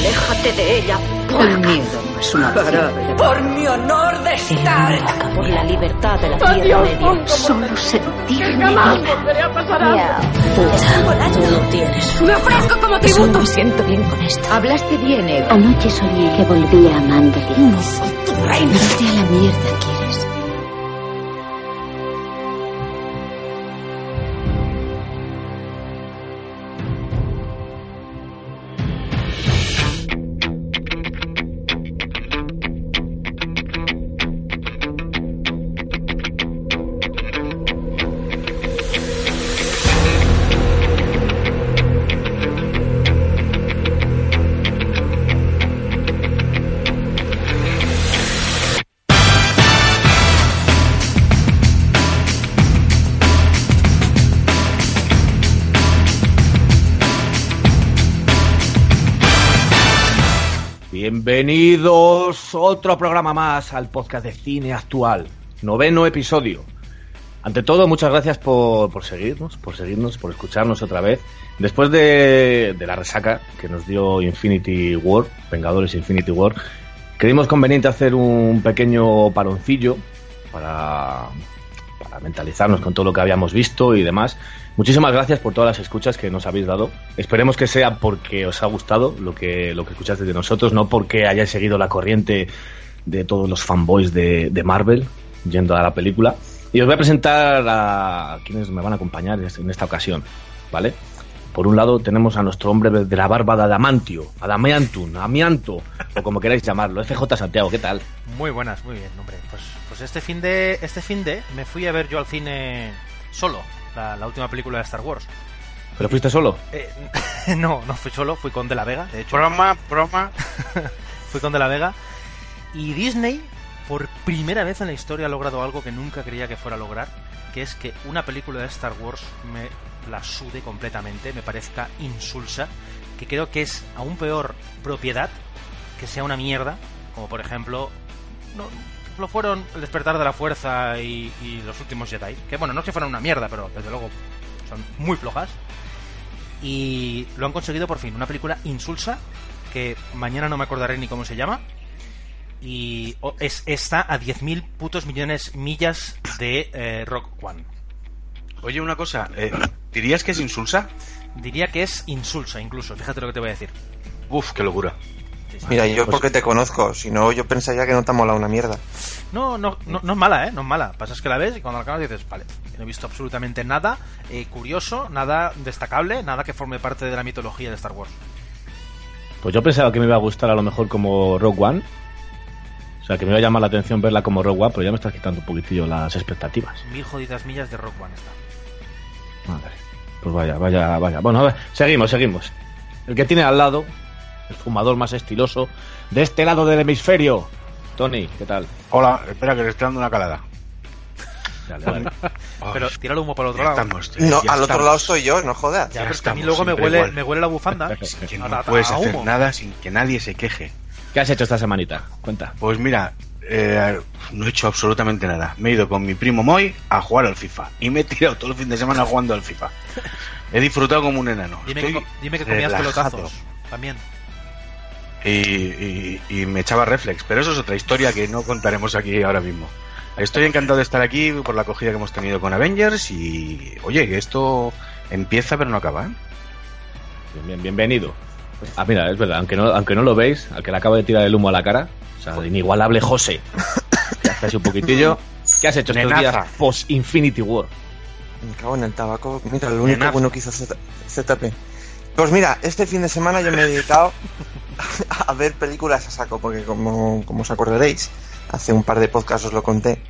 Aléjate de ella. El miedo es una opción. Por mi honor de estar. Por la libertad de la Tierra Media. Solo sentirme Jamás viva. volveré a pasar hambre. Tú lo tienes. Me ofrezco como tributo. Me siento bien con esto. Hablaste bien, Eva. Anoche soñé que volvía a Mandelin. No soy tu reina. Vete a la mierda, ¿quieres? Bienvenidos otro programa más al podcast de cine actual, noveno episodio. Ante todo, muchas gracias por, por seguirnos, por seguirnos, por escucharnos otra vez. Después de, la resaca que nos dio Infinity War, Vengadores Infinity War, creímos conveniente hacer un pequeño paroncillo para mentalizarnos con todo lo que habíamos visto y demás. Muchísimas gracias por todas las escuchas que nos habéis dado. Esperemos que sea porque os ha gustado lo que, lo que escuchaste de nosotros, no porque hayáis seguido la corriente de todos los fanboys de, de Marvel yendo a la película. Y os voy a presentar a quienes me van a acompañar en esta ocasión, ¿vale? Por un lado tenemos a nuestro hombre de la barba de Adamantio, Adamiantun, Amianto, o como queráis llamarlo, FJ Santiago, ¿qué tal? Muy buenas, muy bien, hombre. Pues, pues este fin de este fin de me fui a ver yo al cine solo, la, la última película de Star Wars. ¿Pero fuiste solo? Eh, no, no fui solo, fui con De la Vega, de hecho. Broma, broma. fui con De la Vega. Y Disney, por primera vez en la historia, ha logrado algo que nunca creía que fuera a lograr, que es que una película de Star Wars me la sude completamente, me parezca insulsa, que creo que es aún peor propiedad que sea una mierda, como por ejemplo no, lo fueron El despertar de la fuerza y, y Los últimos Jedi, que bueno, no es que fueran una mierda, pero desde luego son muy flojas. Y lo han conseguido por fin, una película insulsa que mañana no me acordaré ni cómo se llama. Y es, está a 10.000 putos millones millas de eh, Rock One. Oye, una cosa, eh, ¿dirías que es insulsa? Diría que es insulsa incluso, fíjate lo que te voy a decir. Uf, qué locura. Mira, yo Pues- porque te conozco, si no yo pensaría que no te ha molado una mierda. No, no, no, no es mala, ¿eh? No es mala. Pasa es que la ves y cuando la acabas dices, vale, no he visto absolutamente nada eh, curioso, nada destacable, nada que forme parte de la mitología de Star Wars. Pues yo pensaba que me iba a gustar a lo mejor como Rogue One. O sea, que me iba a llamar la atención verla como Rogue One, pero ya me estás quitando un poquitillo las expectativas. Mil jodidas millas de Rock One está. Madre. Pues vaya, vaya, vaya. Bueno, a ver, seguimos, seguimos. El que tiene al lado, el fumador más estiloso, de este lado del hemisferio. Tony, ¿qué tal? Hola, espera que le estoy dando una calada. Dale, dale. Pero tira el humo para el otro ya lado. estamos, tío, No, al otro estamos. lado estoy yo, no jodas. Ya, Ya pero es que a mí estamos, luego me huele, igual. me huele la bufanda. Es que no a- puedes a hacer humo. nada sin que nadie se queje. ¿Qué has hecho esta semanita? Cuenta. Pues mira, eh, no he hecho absolutamente nada. Me he ido con mi primo Moy a jugar al FIFA. Y me he tirado todo el fin de semana jugando al FIFA. He disfrutado como un enano. Dime, Estoy que, dime que comías relajado. pelotazos. También. Y, y- y me echaba reflex. Pero eso es otra historia que no contaremos aquí ahora mismo. Estoy encantado de estar aquí por la acogida que hemos tenido con Avengers. Y oye, que esto empieza pero no acaba. ¿eh? Bien, bien, bienvenido. Ah, mira, es verdad, aunque no, aunque no lo veis, al que le acabo de tirar el humo a la cara, o sea, el inigualable José, que hace así un poquitillo. ¿Qué has hecho estos Nenaza. días post-Infinity War? Me cago en el tabaco. Mira, lo único Nenazo. bueno que hizo ZP. Pues mira, este fin de semana yo me he dedicado a ver películas a saco, porque como, como os acordaréis, hace un par de podcasts os lo conté,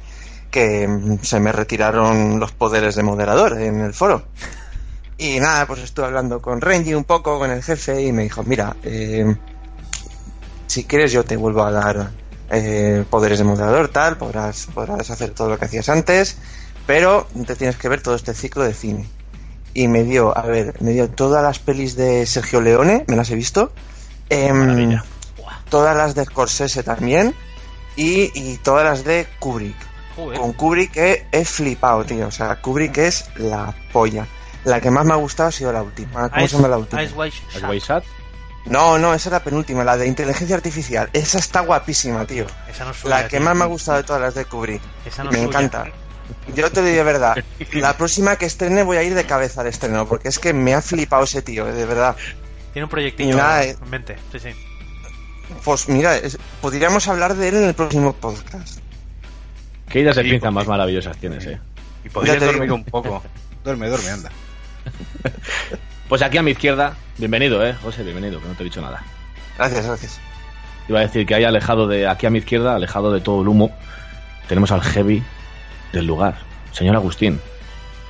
que mm, se me retiraron los poderes de moderador en el foro. Y nada, pues estuve hablando con Renji un poco, con el jefe, y me dijo, mira, eh, si quieres yo te vuelvo a dar eh, poderes de moderador, tal, podrás, podrás hacer todo lo que hacías antes, pero te tienes que ver todo este ciclo de cine. Y me dio, a ver, me dio todas las pelis de Sergio Leone, me las he visto, em, Maravilla. todas las de Scorsese también, y, y todas las de Kubrick. Joder. Con Kubrick he, he flipado, tío. O sea, Kubrick es la polla. La que más me ha gustado ha sido la última. ¿Cómo se llama la última? Ice White ¿Has Shut. Waysat? No, no, esa es la penúltima, la de inteligencia artificial. Esa está guapísima, tío. Esa no es suya, La que tío. más me ha gustado de todas las de Kubrick. Esa no me suya. encanta. Yo te digo de verdad, la próxima que estrene voy a ir de cabeza al estreno, porque es que me ha flipado ese tío, de verdad. Tiene un proyectillo nada, eh. en mente. Sí, sí. Pues mira, es- podríamos hablar de él en el próximo podcast. Qué ideas de pinza más maravillosas tienes, eh. Y podrías dormir digo. un poco. Duerme, duerme, anda. Pues aquí a mi izquierda, bienvenido, eh, José, bienvenido, que no te he dicho nada. Gracias, gracias. Iba a decir que ahí alejado de aquí a mi izquierda, alejado de todo el humo, tenemos al heavy del lugar. Señor Agustín,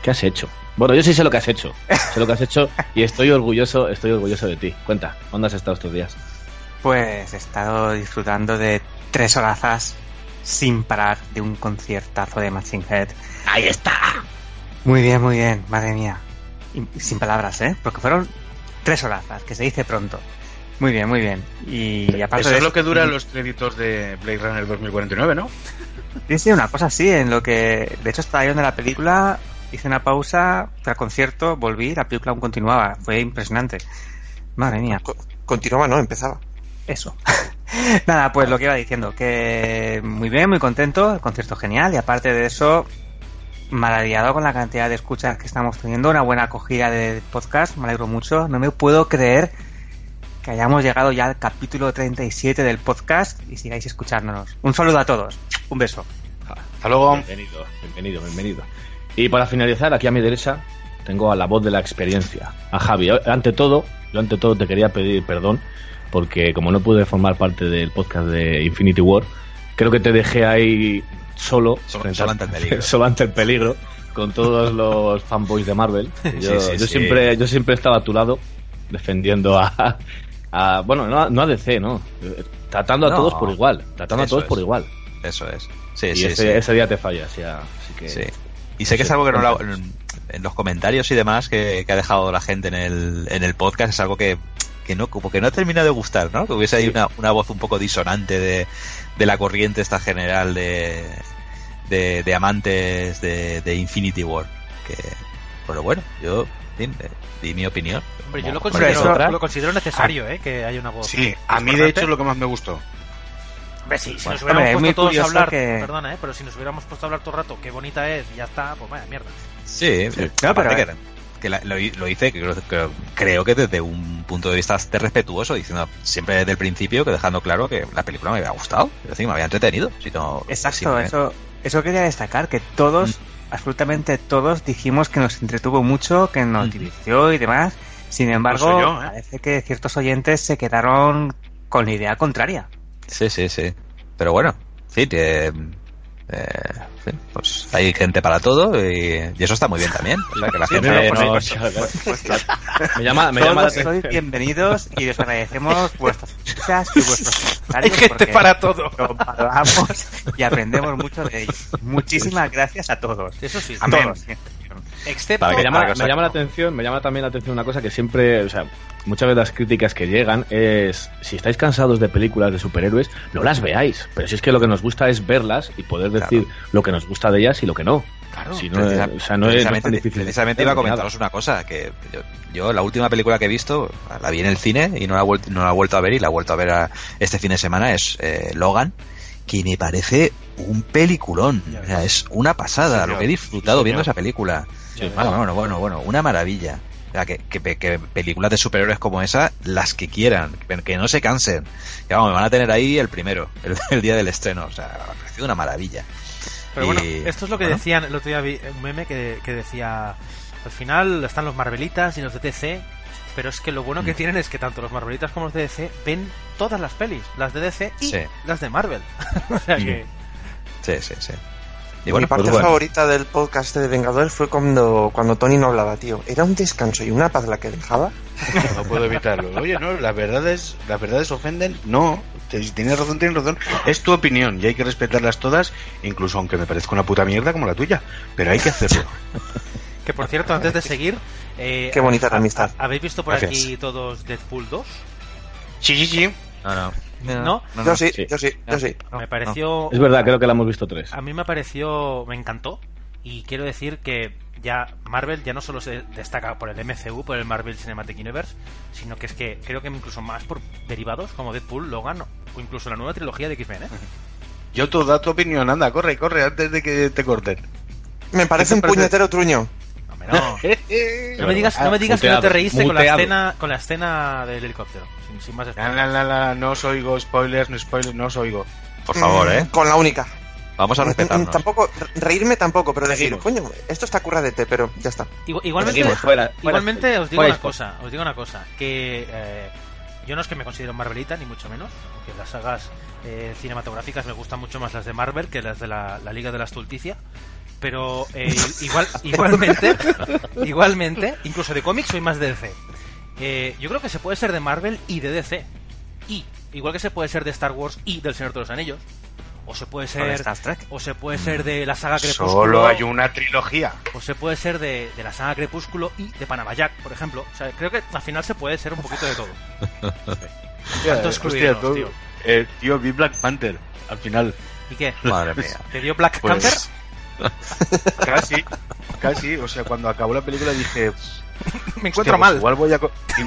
¿qué has hecho? Bueno, yo sí sé lo que has hecho. Sé lo que has hecho y estoy orgulloso, estoy orgulloso de ti. Cuenta, ¿dónde has estado estos días? Pues he estado disfrutando de tres horazas sin parar de un conciertazo de Machine Head. ¡Ahí está! Muy bien, muy bien, madre mía. Sin palabras, ¿eh? Porque fueron tres horazas, que se dice pronto. Muy bien, muy bien. Y aparte Eso de es lo que duran los créditos de Blade Runner 2049, ¿no? Sí, sí, una cosa así, en lo que... De hecho, estaba viendo la película, hice una pausa, fui al concierto, volví, la película aún continuaba. Fue impresionante. Madre mía. Co- Continuaba, no, empezaba. Eso. Nada, pues lo que iba diciendo, que muy bien, muy contento, el concierto genial y aparte de eso, maravillado con la cantidad de escuchas que estamos teniendo, una buena acogida de podcast, me alegro mucho, no me puedo creer que hayamos llegado ya al capítulo 37 del podcast y sigáis escuchándonos. Un saludo a todos, un beso. Hasta luego. Bienvenido, bienvenido, bienvenido. Y para finalizar, aquí a mi derecha, tengo a la voz de la experiencia, a Javi. Ante todo, yo ante todo te quería pedir perdón, porque como no pude formar parte del podcast de Infinity War, creo que te dejé ahí solo, Solo- ante el peligro. solo ante el peligro, con todos los fanboys de Marvel. Yo, Sí, sí, yo sí. siempre, yo siempre estaba a tu lado, defendiendo a, a- bueno, no, a- no a DC, no, tratando a No. todos por igual, tratando a todos es. por igual. Eso es. Sí, y ese, día te fallas, ya, así que... Y sé que es algo que no en, en los comentarios y demás que, que ha dejado la gente en el, en el podcast es algo que, que no, como que no termina de gustar, ¿no? Que hubiese ahí una, una voz un poco disonante de, de la corriente esta general de, de, de amantes de, de Infinity War. Que, pero bueno, yo fin, eh, di mi opinión. Hombre, yo lo considero, lo considero necesario, ¿eh? Que haya una voz. Sí, a mí de hecho es lo que más me gustó. Hombre, sí, si Bueno, nos hubiéramos hombre, puesto todos a hablar, que- perdona, ¿eh? Pero si nos hubiéramos puesto a hablar todo el rato, qué bonita es, y ya está, pues vaya mierda. Sí, No, aparte pero- que, que la- lo, lo hice, que creo, que creo que desde un punto de vista respetuoso, diciendo siempre desde el principio, que dejando claro que la película me había gustado, es decir, me había entretenido. Si no, Exacto, si me- eso, eso quería destacar, que todos, absolutamente todos, dijimos que nos entretuvo mucho, que nos Mm. divirtió y demás. Sin embargo, yo, ¿eh? parece que ciertos oyentes se quedaron con la idea contraria. Sí, sí, sí. Pero bueno, en fin, que, eh, pues hay gente para todo y, y eso está muy bien también. O sea, que la gente... Eh, pues, no, pues, claro. me llama, me llama la Todos sois bienvenidos y os agradecemos vuestras escuchas y vuestros Hay comentarios. gente porque para todo. Lo valoramos y aprendemos mucho de ellos. Muchísimas gracias a todos. Eso sí, A Amén. todos. Excepto Para Me llama, Para que me llama la atención, me llama también la atención una cosa que siempre, o sea, muchas veces las críticas que llegan es si estáis cansados de películas de superhéroes, no las veáis. Pero si es que lo que nos gusta es verlas y poder decir lo que nos gusta de ellas y lo que no. Claro. Si no, es- Precisa- o sea, no es, no es precisamente, difícil. precisamente iba a comentaros una cosa, que yo, yo la última película que he visto, la vi en el cine y no la, no la he vuelto a ver y la he vuelto a ver a- este fin de semana, es eh, Logan, que me parece un peliculón. O sea, es una pasada, Sí, lo que he disfrutado Sí, viendo esa película. Sí. Bueno, bueno, bueno, bueno, una maravilla. O sea, que, que, que películas de superhéroes como esa, las que quieran, que, que no se cansen. Que vamos, me van a tener ahí el primero, el, el día del estreno. O sea, me ha parecido una maravilla. Pero bueno, esto es lo que bueno. decían, el otro día vi un meme que, que decía, al final están los Marvelitas y los de DC, pero es que lo bueno Mm. que tienen es que tanto los Marvelitas como los de DC ven todas las pelis, las de DC y Sí. las de Marvel. o sea que... Sí, sí, sí. Y Mi bueno, parte pues bueno. favorita del podcast de Vengadores fue cuando, cuando Tony no hablaba, tío. Era un descanso y una paz la que dejaba. No puedo evitarlo. Oye, no, las verdades, las verdades ofenden. No, si tienes razón, tienes razón. Es tu opinión y hay que respetarlas todas, incluso aunque me parezca una puta mierda como la tuya. Pero hay que hacerlo. Que por cierto, antes de seguir... eh, Qué bonita la ¿ha- amistad. ha- ¿Habéis visto por Gracias. aquí todos Deadpool 2? Sí, sí, sí. No, no. ¿No? yo sí, sí. yo sí, yo sí. me pareció... Es verdad, creo que la hemos visto tres. A mí me pareció... Me encantó. Y quiero decir que ya Marvel ya no solo se destaca por el MCU, por el Marvel Cinematic Universe, sino que es que creo que incluso más por derivados como Deadpool, Logan o incluso la nueva trilogía de X-Men. ¿eh? Yo tú da tu opinión, anda, corre, corre antes de que te corten. Me parece un puñetero truño. No, no me digas, no me digas que no te reíste con la escena con la escena del helicóptero. Sin, sin más la, la, la, la, no os oigo, spoilers, no spoilers, no os oigo. Por favor, Mm, ¿eh? Con la única. Vamos a respetarnos. Tampoco, reírme tampoco, pero decir, coño, esto está curradete, pero ya está. Igual- Igualmente, Seguimos, fuera, fuera, igualmente os digo fuera una cosa, os digo una cosa, que eh, yo no es que me considero Marvelita ni mucho menos, aunque las sagas eh, cinematográficas me gustan mucho más las de Marvel que las de la, la Liga de la Estulticia, pero eh, igual, igualmente, igualmente, incluso de cómics soy más de DC. Eh, yo creo que se puede ser de Marvel y de DC, y igual que se puede ser de Star Wars y del Señor de los Anillos, o se puede O de ser, Star Trek. o se puede ser de la saga Crepúsculo. Solo hay una trilogía. O se puede ser de, de la saga Crepúsculo y de Panama Jack, por ejemplo. O sea, creo que al final se puede ser un poquito de todo. ¿Cuánto excluirnos, Hostia, tú- tío? eh, tío, vi Black Panther al final. ¿Y qué? Madre mía. ¿Te dio Black Pues- Panther? Casi, casi. O sea, cuando acabó la película dije. Me "Hostia, encuentro pues mal. Igual voy a,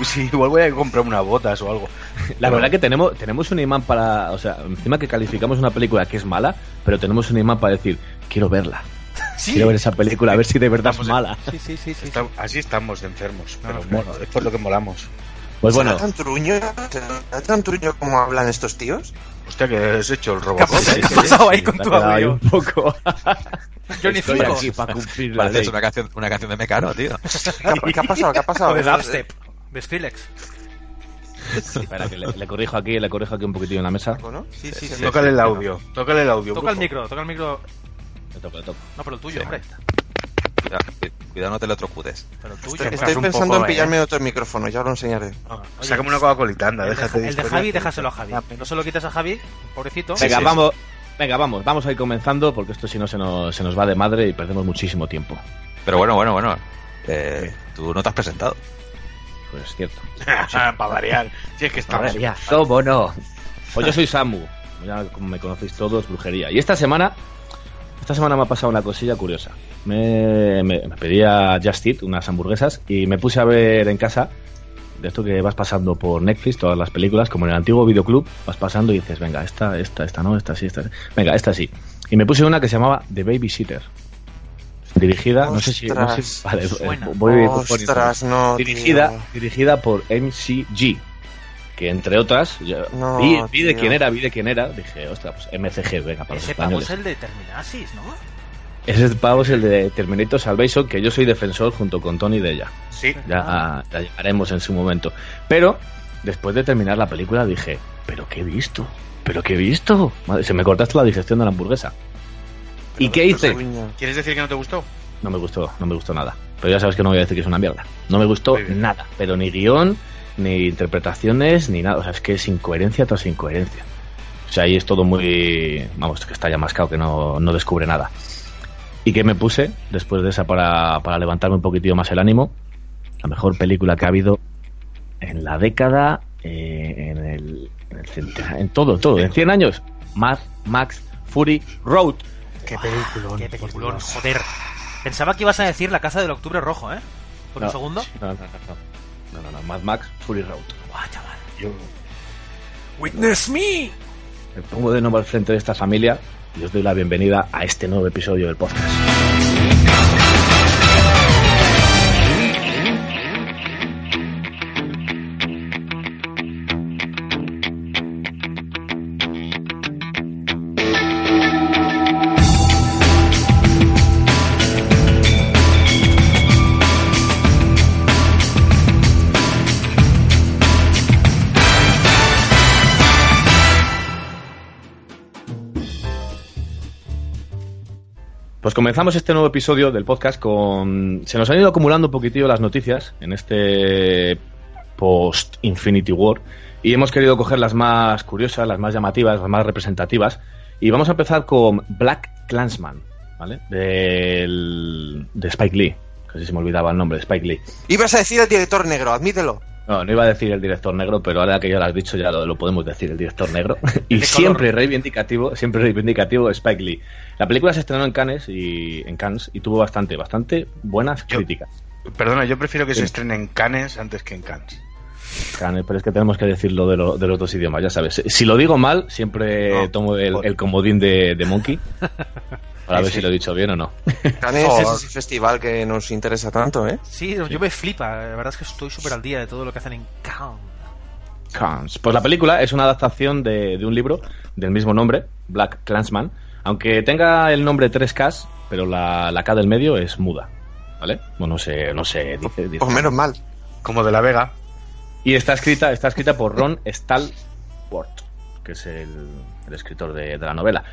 sí, igual voy a comprar unas botas o algo. La verdad que tenemos, tenemos un imán para. O sea, encima que calificamos una película que es mala, pero tenemos un imán para decir, quiero verla. Sí. Quiero ver esa película, a ver si de verdad es Estamos mala. Sí, sí, sí, sí. Está- así estamos de enfermos. Pero no, bueno, es por lo que molamos. Pues bueno, ¿Será tan truño? ¿Será tan truño como hablan estos tíos? Hostia, que has hecho el ¿Qué ha Robocop. pasado, ¿eh? ¿Qué ha pasado ahí con tu audio? un poco. Johnny Estoy Cinco. aquí para cumplir la Pareces ley. una canción, una canción de Mecano, tío. ¿Qué qué ha pasado? ¿Qué ha pasado? O de Dubstep. De Skrillex. Espera, que le, le corrijo aquí, le corrijo aquí un poquitillo en la mesa. ¿no? Sí, sí, sí. Tócale el audio. Tócale el audio. Toca el brujo. micro, toca el micro. Le toco, le toco. No, pero el tuyo, Sí. hombre. Cuidado, cu- cuidado, no te electrocutes. Pero el tuyo. Estoy- Estoy pensando poco, en eh. pillarme otro micrófono, ya os lo enseñaré. Oye, Sácame una Coca-Colita, anda, el de, déjate de el de. Javi, déjaselo a Javi. No se lo quites a Javi, pobrecito. Venga, sí, vamos. Venga, vamos, vamos a ir comenzando porque esto si no se nos, se nos va de madre y perdemos muchísimo tiempo. Pero bueno, bueno, bueno. Eh, tú no te has presentado. Pues es cierto. Para variar. Si es que estamos. ya, ¿cómo no? Pues yo soy Samu, ya como me conocéis todos, brujería. Y esta semana, esta semana me ha pasado una cosilla curiosa. Me, me, me pedía Just Eat unas hamburguesas y me puse a ver en casa de esto que vas pasando por Netflix, todas las películas, como en el antiguo videoclub, vas pasando y dices, venga, esta, esta, esta no, esta sí, esta sí. Venga, esta sí. Y me puse una que se llamaba The Babysitter. Dirigida, no sé si... no sé- Ostras. vale, Suena. voy poniendo- Ostras, no. dirigida, dirigida por MCG, que entre otras, yo No, vi, vi de quién era, vi de quién era, dije, ostras, pues MCG, venga, para los Ese pavo españoles. es el de Terminasis, ¿no? Ese pavo es el de Terminator Salvation, que yo soy defensor junto con Tony de ella. Sí. Ya, ya llegaremos en su momento. Pero, después de terminar la película, dije, ¿pero qué he visto? ¿Pero qué he visto? Madre, se me cortaste la digestión de la hamburguesa. ¿Y qué hice? ¿Quieres decir que no te gustó? No me gustó, no me gustó nada. Pero ya sabes que no voy a decir que es una mierda. No me gustó nada. Pero ni guion, ni interpretaciones, ni nada. O sea, es que es incoherencia tras incoherencia. O sea, ahí es todo muy... Vamos, que está ya mascado, que no, no descubre nada. ¿Y qué me puse después de esa para, para levantarme un poquitillo más el ánimo? La mejor película que ha habido en la década, eh, en el... En, el centena- en todo, todo. En 100 años. Mad Max Fury Road. Qué película. Qué peliculón, joder. Pensaba que ibas a decir La Casa del Octubre Rojo, ¿eh? Por No, un segundo. No, no, no, no. No, no. Mad Max Fury Road. Guau, chaval. Yo. Witness me. Me pongo de nuevo al frente de esta familia y os doy la bienvenida a este nuevo episodio del podcast. Pues comenzamos este nuevo episodio del podcast con... Se nos han ido acumulando un poquitillo las noticias en este post Infinity War y hemos querido coger las más curiosas, las más llamativas, las más representativas y vamos a empezar con Black Clansman, ¿vale? Del, de Spike Lee, casi se me olvidaba el nombre, de Spike Lee. Ibas a decir el director negro, admítelo. No, no iba a decir el director negro, pero ahora que ya lo has dicho, ya lo, lo podemos decir, el director negro. y ¿De siempre color? reivindicativo, siempre reivindicativo Spike Lee. La película se estrenó en Cannes y en Cannes y tuvo bastante, bastante buenas Yo- críticas. Perdona, yo prefiero que Sí. se estrene en Cannes antes que en Cannes. Cannes, pero es que tenemos que decirlo de, lo- de los dos idiomas, ya sabes. Si lo digo mal, siempre No, tomo el, por- el comodín de, de Monkey. Para Sí, ver sí. si lo he dicho bien o no. Cannes es ese festival que nos interesa tanto, ¿eh? Sí, yo me flipa. La verdad es que estoy súper al día de todo lo que hacen en Cannes. Cannes. Pues la película es una adaptación de, de un libro del mismo nombre, Black Clansman, aunque tenga el nombre 3Ks, pero la, la K del medio es muda. ¿Vale? Bueno, no sé, no sé, dice, dice. Pues menos mal. Como de la Vega. Y está escrita, está escrita por Ron Stallworth, que es el, el escritor de, de la novela.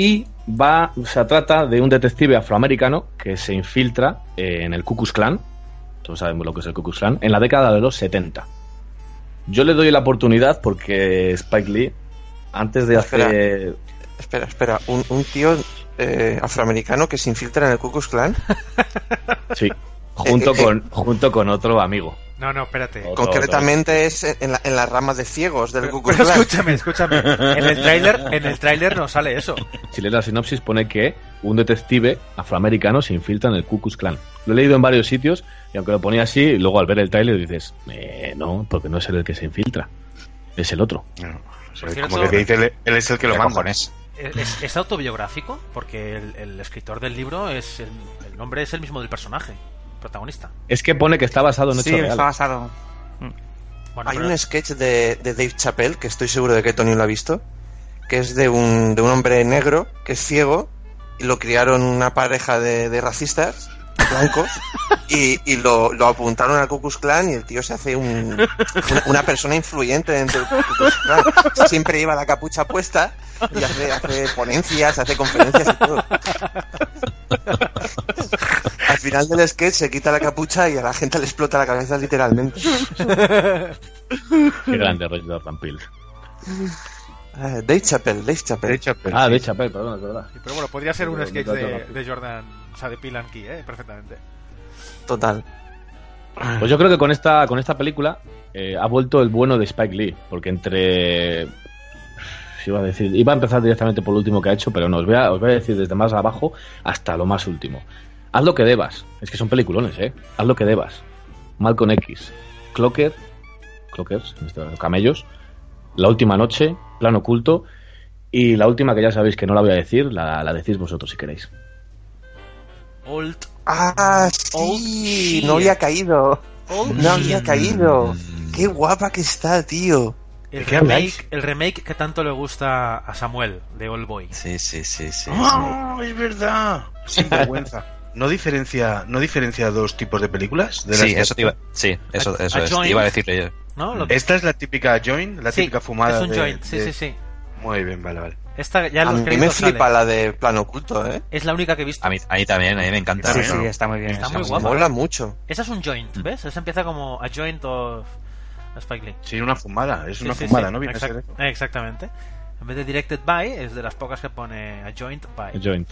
Y va, se trata de un detective afroamericano que se infiltra en el Ku Klux Klan, todos sabemos lo que es el Ku Klux Klan, en la década de los 70. Yo le doy la oportunidad porque Spike Lee, antes de Espera. hacer... Espera, espera. Un, un tío eh, afroamericano que se infiltra en el Ku Klux Klan. Sí, junto Eh, eh, con, junto con otro amigo. No, no, espérate. Otro, Concretamente es en la, en la rama de ciegos del Ku Pero, Klux pero escúchame, escúchame. En el tráiler, en el tráiler no sale eso. Si lees la sinopsis pone que un detective afroamericano se infiltra en el Ku Klux Klan. Lo he leído en varios sitios y aunque lo ponía así, luego al ver el tráiler dices, eh, no, porque no es él el que se infiltra, es el otro. No, o sea, Por cierto- como que dice, él, él es el que lo ¿Qué manda. ¿Es, es autobiográfico? Porque el, el escritor del libro es el, el nombre es el mismo del personaje, protagonista. Es que pone que está basado en hechos Sí, reales. está basado. Bueno, Hay pero- un sketch de, de Dave Chappelle, que estoy seguro de que Tony lo ha visto, que es de un, de un hombre negro que es ciego y lo criaron una pareja de, de racistas blancos y, y lo, lo apuntaron al Ku Klux Klan y el tío se hace un- una, una persona influyente dentro del Ku Klux Klan. Siempre lleva la capucha puesta y hace, hace ponencias, hace conferencias y todo. Al final del sketch se quita la capucha y a la gente le explota la cabeza literalmente. Qué grande Roger Jordan Peele. Ah, Dave Chappelle, Dave Chappelle. Pero Ah, sí. de hecho, perdón, es verdad. Pero bueno, podría ser un sketch de Jordan, o sea, de Pilan Key, ¿eh? Perfectamente. Total. Pues yo creo que con esta, con esta película eh, ha vuelto el bueno de Spike Lee, porque entre... Iba a, decir, iba a empezar directamente por lo último que ha hecho, pero no, os voy, a, os voy a decir desde más abajo hasta lo más último. Haz lo que debas. Es que son peliculones, ¿eh? Haz lo que debas. Malcolm X. Clocker. Clockers, en este caso, camellos. La última noche. Plan oculto. Y la última que ya sabéis que no la voy a decir, la, la decís vosotros si queréis. Old. Ah, Oh, sí, shit. no había caído. Old No había caído. Qué guapa que está, tío. El remake, el remake que tanto le gusta a Samuel de Old Boy. Sí, sí, sí, sí. ¡Ah, es verdad! Sin vergüenza. ¿No diferencia, ¿No diferencia dos tipos de películas? De Sí, eso te iba, sí, eso, A- eso a es. joint. Iba a decirle yo. Esta es la típica joint, la Sí, típica fumada. Es un de- joint, sí, de- sí, sí. Muy bien, vale, vale. Esta ya A mí me flipa sale. la de plano oculto, ¿eh? Es la única que he visto. A mí, a mí también, a mí me encanta. Sí, no. está muy bien. Está está muy guapa. Mola mucho. Esa es un joint, ¿ves? Esa empieza como a joint of Spike Lee. Sí, una fumada, es Sí, una sí, fumada, sí, ¿no? Viene a ser exact- eso. Exactamente. En vez de directed by, es de las pocas que pone a joint by. El joint.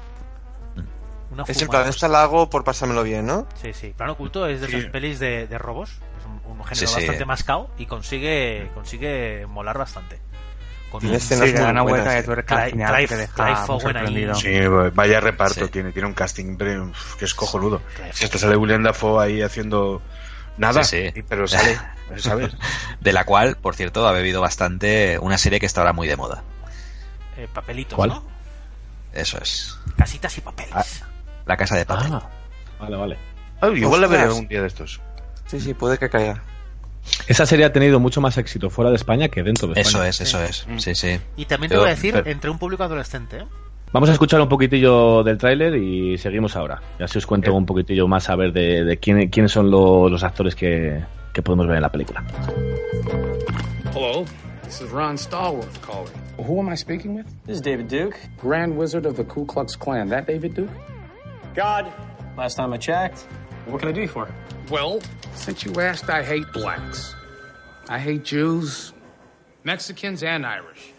Una Es en fumada. plan, esta la hago por pasármelo bien, ¿no? Sí, sí. Plano oculto es de Sí. esas pelis de, de robos. Es un, un género Sí, sí. bastante mascao y consigue, consigue molar bastante. Con Tiene un- escenas Sí, que muy una buenas, de tuerca al Clive- final que Clive- deja Owen ahí. sorprendido. Sí, vaya reparto Sí. tiene, tiene un casting que es cojonudo. Si hasta sale William Dafoe ahí haciendo nada, Sí, sí. pero sale, ¿sabes? De la cual, por cierto, ha bebido bastante una serie que está ahora muy de moda. eh, papelitos, ¿Cuál? ¿no? Eso es. Casitas y papeles. Ah. La casa de papel. Ah, vale, vale. Ah, igual la veré un día de estos. Sí, sí, puede que caiga. Esa serie ha tenido mucho más éxito fuera de España que dentro de Eso España. es, eso es. Sí, sí. Y también te Yo- voy a decir, pero- entre un público adolescente. ¿eh? Vamos a escuchar un poquitillo del tráiler y seguimos ahora. Y así os cuento un poquitillo más a ver de, de quién- quiénes son lo- los actores que, que podemos ver en la película. Hello, this is Ron Stallworth calling. Who am I speaking with? This is David Duke. Grand Wizard of the Ku Klux Klan. That David Duke? God, last time I checked. What can I do you for? Well, since you asked, I hate blacks. I hate Jews, Mexicans, and Irish,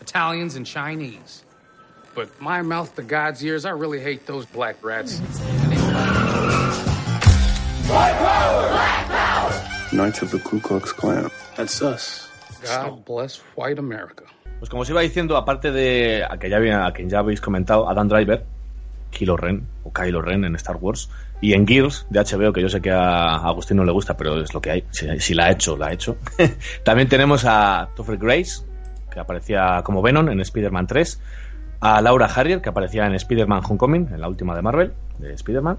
Italians, and Chinese. But my mouth to God's ears, I really hate those black rats. Knights of the Ku Klux Klan. That's us. God bless white America. Pues como os iba diciendo, aparte de a, que ya, había- a quien ya habéis comentado, Adam Driver, Kylo Ren, o Kylo Ren en Star Wars, y en Gears de HBO, que yo sé que a Agustín no le gusta, pero es lo que hay. Si, si la ha hecho, la ha hecho. También tenemos a Topher Grace, que aparecía como Venom en Spider-Man 3, a Laura Harrier, que aparecía en Spider-Man Homecoming, en la última de Marvel, de Spider-Man,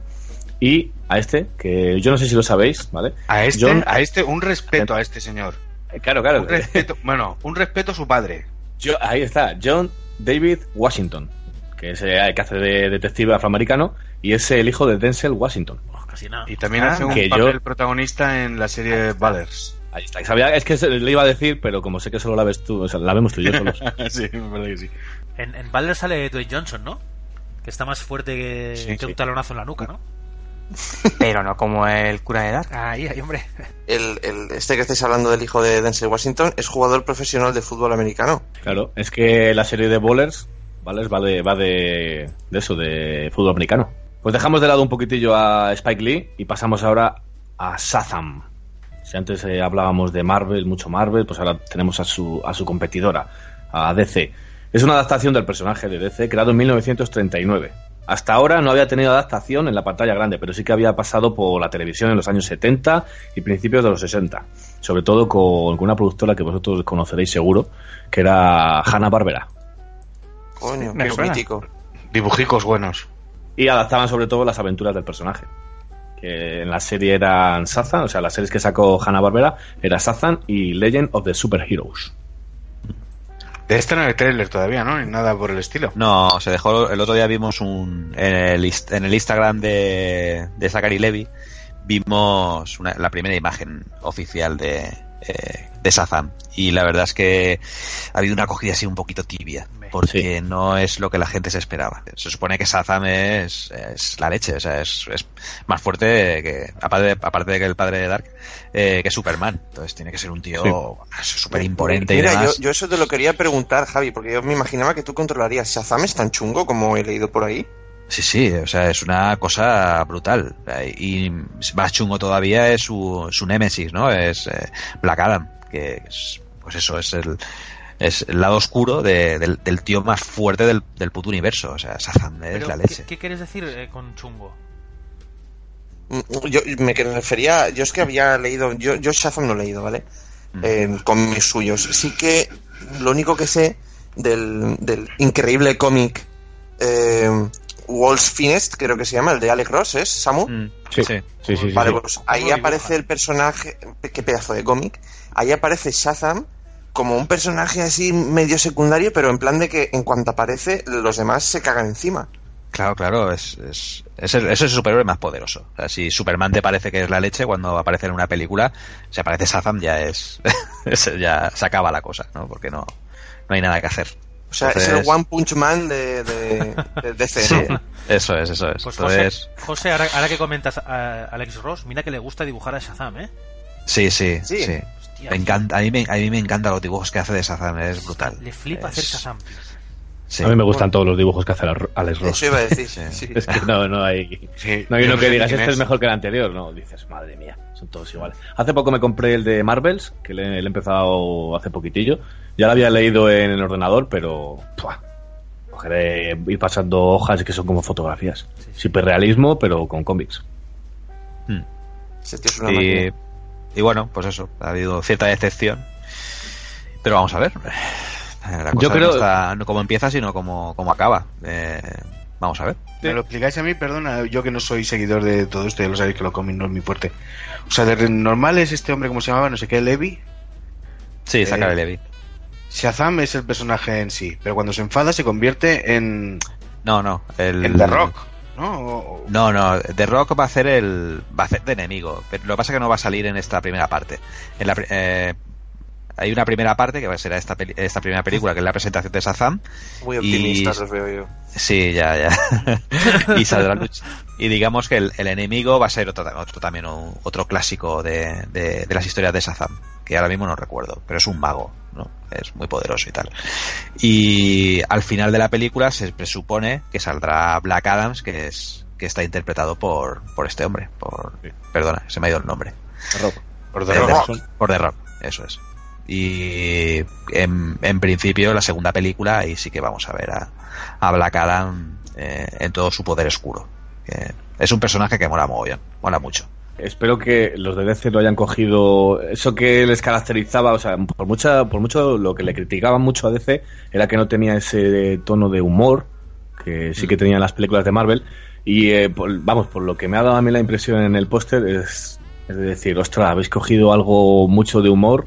y a este, que yo no sé si lo sabéis, ¿vale? A este, John- a este, un respeto a este señor. Eh, Claro, claro. Un respeto, bueno, un respeto a su padre. Yo- ahí está, John David Washington, que es el que hace de detective afroamericano y es el hijo de Denzel Washington. Casi nada. Y también Ah, hace un que papel yo- protagonista en la serie Ballers. Ahí está. Sabía, es que se- le iba a decir, pero como sé que solo la ves tú, o sea, la vemos tú y yo solos. sí, me parece que sí. En, en Balder sale Dwayne Johnson, ¿no? Que está más fuerte que, Sí, que un talonazo en la nuca, ¿no? Pero no como el cura de Dark. Ahí, ahí, hombre. El, el- este que estáis hablando del hijo de Denzel Washington es jugador profesional de fútbol americano. Claro, es que la serie de Bowlers, Ballers va de, va de, de eso, de fútbol americano. Pues dejamos de lado un poquitillo a Spike Lee y pasamos ahora a Shazam. Si antes eh, hablábamos de Marvel, mucho Marvel, pues ahora tenemos a su, a su competidora, a DC. Es una adaptación del personaje de DC creado en 1939. Hasta ahora no había tenido adaptación en la pantalla grande, pero sí que había pasado por la televisión en los años 70 y principios de los 60. Sobre todo con, con una productora que vosotros conoceréis seguro, que era Hanna-Barbera. Coño, qué mítico. Dibujicos buenos. Y adaptaban sobre todo las aventuras del personaje. Que en la serie eran Sazan, o sea, las series que sacó Hanna-Barbera era Sazan y Legend of the Superheroes. De este no hay trailer todavía, ¿no? Ni nada por el estilo. No, se dejó. El otro día vimos un. En el, en el Instagram de, de Zachary Levy, vimos una- la primera imagen oficial de, eh, de Shazam. Y la verdad es que ha habido una acogida así un poquito tibia. Porque no es lo que la gente se esperaba. Se supone que Shazam es, es la leche, o sea, es, es más fuerte que. Aparte de, aparte de que el padre de Dark, eh, que Superman. Entonces tiene que ser un tío súper imponente y Mira, yo, demás. yo eso te lo quería preguntar, Javi, porque yo me imaginaba que tú controlarías. ¿Shazam es tan chungo como he leído por ahí? Sí, sí, o sea, es una cosa brutal. Y más chungo todavía es su, su némesis, ¿no? Es eh, Black Adam, que es, pues eso, es el, es el lado oscuro de- del, del tío más fuerte del, del puto universo. O sea, Shazam es Pero, la ¿qué, leche. qué quieres decir eh, con chungo? Mm, Yo me refería, yo es que había leído, yo, yo Shazam no he leído, ¿vale? Eh, con mis suyos. Sí que lo único que sé del, del increíble cómic eh, Walls Finest, creo que se llama, el de Alex Ross, ¿es? ¿Samu? Sí, sí, sí. sí, Vale, sí. pues ahí aparece el personaje, qué pedazo de cómic, ahí aparece Shazam como un personaje así medio secundario, pero en plan de que en cuanto aparece, los demás se cagan encima. Claro, claro, es, es, es el, es el superhéroe más poderoso. O sea, si Superman te parece que es la leche, cuando aparece en una película, si aparece Shazam ya es, es- ya se acaba la cosa, ¿no? Porque no, no hay nada que hacer. O sea, es el One Punch Man de, de, de DC, Sí, ¿no? eso es, eso es. Pues José, Entonces, José ahora, ahora que comentas a Alex Ross, mira que le gusta dibujar a Shazam, ¿eh? sí, sí, Sí. sí. Hostia, Me encanta, a, mí me, a mí me encantan los dibujos que hace de Shazam, es brutal. Le flipa hacer Shazam. Sí. A mí me gustan todos los dibujos que hace Alex Ross. Eso iba a decir, sí. Es que no, no hay, Sí, no hay uno no que digas, este es es. mejor que el anterior. No, dices, madre mía, son todos iguales. Hace poco me compré el de Marvels, que le, le he empezado hace poquitillo. Ya lo había leído en el ordenador, pero... ¡pua! Cogeré, ir pasando hojas que son como fotografías. Hiperrealismo, pero con cómics. Hmm. Tío es una Y, y bueno, pues eso, ha habido cierta decepción. Pero vamos a ver. La cosa Yo creo- no está no como empieza, sino como, como acaba. Eh, vamos a ver. ¿Me lo explicáis a mí? Perdona, yo que no soy seguidor de todo esto, ya lo sabéis que lo cómic no es mi fuerte. O sea, de normal es este hombre, ¿cómo se llamaba? No sé qué, Levi. Sí, Zachary Eh, Levi. Shazam es el personaje en sí, pero cuando se enfada se convierte en, No, no. El, en The Rock, ¿no? No, no, The Rock va a hacer el va a hacer de enemigo, pero lo que pasa es que no va a salir en esta primera parte. En la, eh, hay una primera parte que va a ser esta, peli- esta primera película, que es la presentación de Shazam. Muy y- optimistas los veo yo. Sí, ya, ya. y saldrá luch- Y digamos que el, el enemigo va a ser otro, otro también un- otro clásico de, de- de las historias de Shazam, que ahora mismo no recuerdo, pero es un mago, ¿no? Es muy poderoso y tal. Y al final de la película se presupone que saldrá Black Adams, que es que está interpretado por, por este hombre, por perdona, se me ha ido el nombre. Por The The Rock. Rock. Por The Rock, eso es. Y en, en principio, la segunda película, ahí sí que vamos a ver a, a Black Adam eh, en todo su poder oscuro. Que es un personaje que mola mogollón, mola mucho. Espero que los de DC lo hayan cogido. Eso que les caracterizaba, o sea, por, mucha, por mucho lo que le criticaban mucho a DC era que no tenía ese tono de humor que sí que tenían las películas de Marvel. Y eh, por- vamos, por lo que me ha dado a mí la impresión en el póster es, es de decir, ostras, habéis cogido algo mucho de humor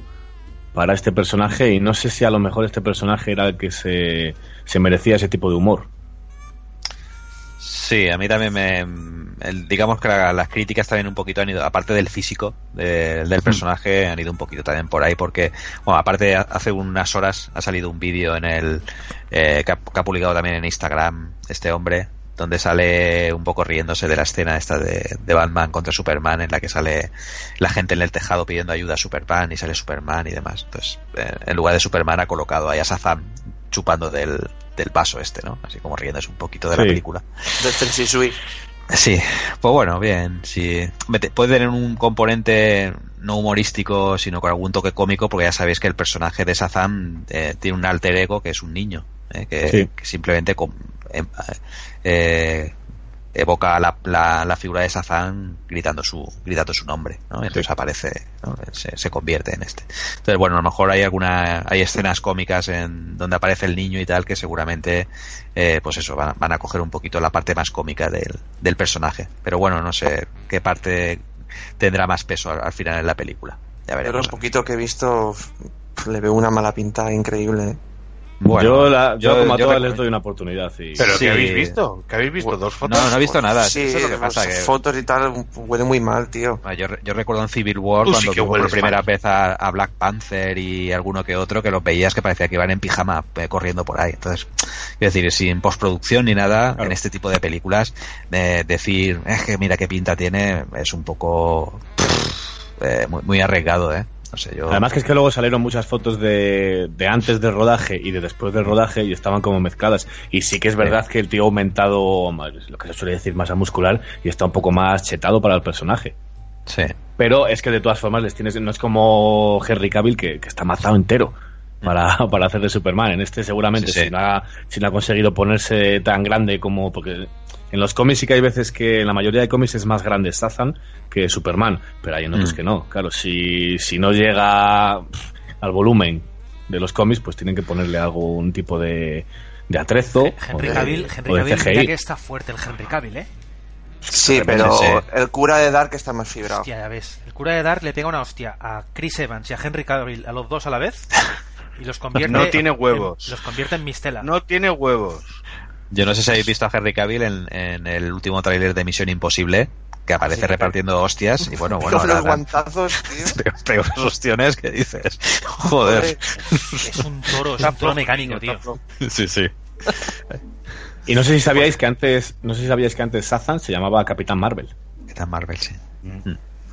para este personaje y no sé si a lo mejor este personaje era el que se, se merecía ese tipo de humor. Sí, a mí también me. el- digamos que la- las críticas también un poquito han ido, aparte del físico de- del personaje, han ido un poquito también por ahí, porque, bueno, aparte hace unas horas ha salido un vídeo en el. eh, que, ha, que ha publicado también en Instagram este hombre, donde sale un poco riéndose de la escena esta de, de Batman contra Superman, en la que sale la gente en el tejado pidiendo ayuda a Superman y sale Superman y demás. Entonces, eh, en lugar de Superman ha colocado ahí a Shazam chupando del, del vaso este, ¿no? Así como riéndose un poquito de la película. De. Sí, pues bueno, bien. Sí. Puede tener un componente no humorístico, sino con algún toque cómico, porque ya sabéis que el personaje de Shazam eh, tiene un alter ego que es un niño, eh, que, Sí. que simplemente em- eh, evoca la, la, la figura de Shazam gritando su gritando su nombre, ¿no? Entonces aparece, ¿no? se, se convierte en este. Entonces, bueno, a lo mejor hay alguna hay escenas cómicas en donde aparece el niño y tal que seguramente eh, pues eso, van, van a coger un poquito la parte más cómica del, del personaje. Pero bueno, no sé qué parte tendrá más peso al, al final en la película. Ya Pero veremos. un poquito que he visto le veo una mala pinta increíble. Bueno, yo, la- yo yo- como a yo todas les doy una oportunidad. Y... ¿Pero Sí. qué habéis visto? ¿Qué habéis visto? ¿Dos fotos? No, no he visto nada. Sí, eso es lo que pasa. Que, fotos y tal huele muy mal, tío. Ah, Yo, yo recuerdo en Civil War Tú sí cuando vimos por primera mal. vez a, a Black Panther y alguno que otro que los veías que parecía que iban en pijama eh, corriendo por ahí. Entonces, quiero decir, sin postproducción ni nada en este tipo de películas, eh, decir, es que mira qué pinta tiene, es un poco pff, eh, muy, muy arriesgado, ¿eh? No sé, yo... Además que es que luego salieron muchas fotos de, de antes del rodaje y de después del rodaje y estaban como mezcladas. Y sí que es verdad que el tío ha aumentado lo que se suele decir masa muscular y está un poco más chetado para el personaje. Sí. Pero es que de todas formas les tienes, no es como Henry Cavill que, que está mazado entero para, para hacer de Superman. En este seguramente Sí, sí. Si, no ha, si no ha conseguido ponerse tan grande como porque en los cómics sí que hay veces que en la mayoría de cómics es más grande Shazam que Superman, pero hay en otros Mm. que no. Claro, si, si no llega pff, al volumen de los cómics, pues tienen que ponerle algún tipo de, de atrezo Henry de, Cavill, Henry Cavill, mira que está fuerte el Henry Cavill, ¿eh? Sí, pero el cura de Dark está más fibrado. Hostia, ya ves. El cura de Dark le pega una hostia a Chris Evans y a Henry Cavill a los dos a la vez y los convierte No tiene huevos. en- los convierte en Mistela. No tiene huevos. Yo no sé si habéis visto a Henry Cavill en, en el último tráiler de Misión Imposible, que aparece repartiendo hostias y bueno, bueno, los guantazos, tío. unas ostiones que dices, joder. Es un toro, es un toro mecánico, tío. Sí, sí. Y no sé si sabíais que antes, no sé si sabíais que antes Shazam se llamaba Capitán Marvel. Está Marvel, sí. Mm.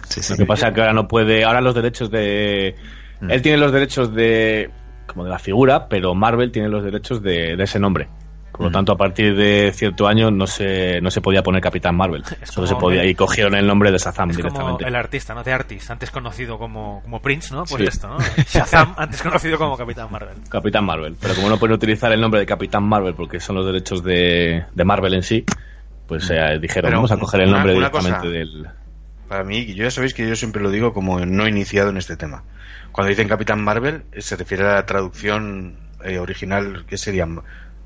Sí, sí. Lo que pasa es que ahora no puede. Ahora los derechos de. Mm. Él tiene los derechos de. Como de la figura, pero Marvel tiene los derechos de, de ese nombre. Por lo Mm. tanto, a partir de cierto año no se, no se podía poner Capitán Marvel. Solo se podía. el- Y cogieron el nombre de Shazam Es como directamente. el artista, no de Artist, antes conocido como, como Prince, ¿no? Pues Sí. esto, ¿no? Shazam, antes conocido como Capitán Marvel. Capitán Marvel. Pero como no pueden utilizar el nombre de Capitán Marvel porque son los derechos de, de Marvel en sí, pues eh, dijeron, Pero vamos a coger el una- nombre una directamente cosa. del. Para mí, yo ya sabéis que yo siempre lo digo como no iniciado en este tema. Cuando dicen Capitán Marvel, eh, se refiere a la traducción eh, original, ¿qué sería?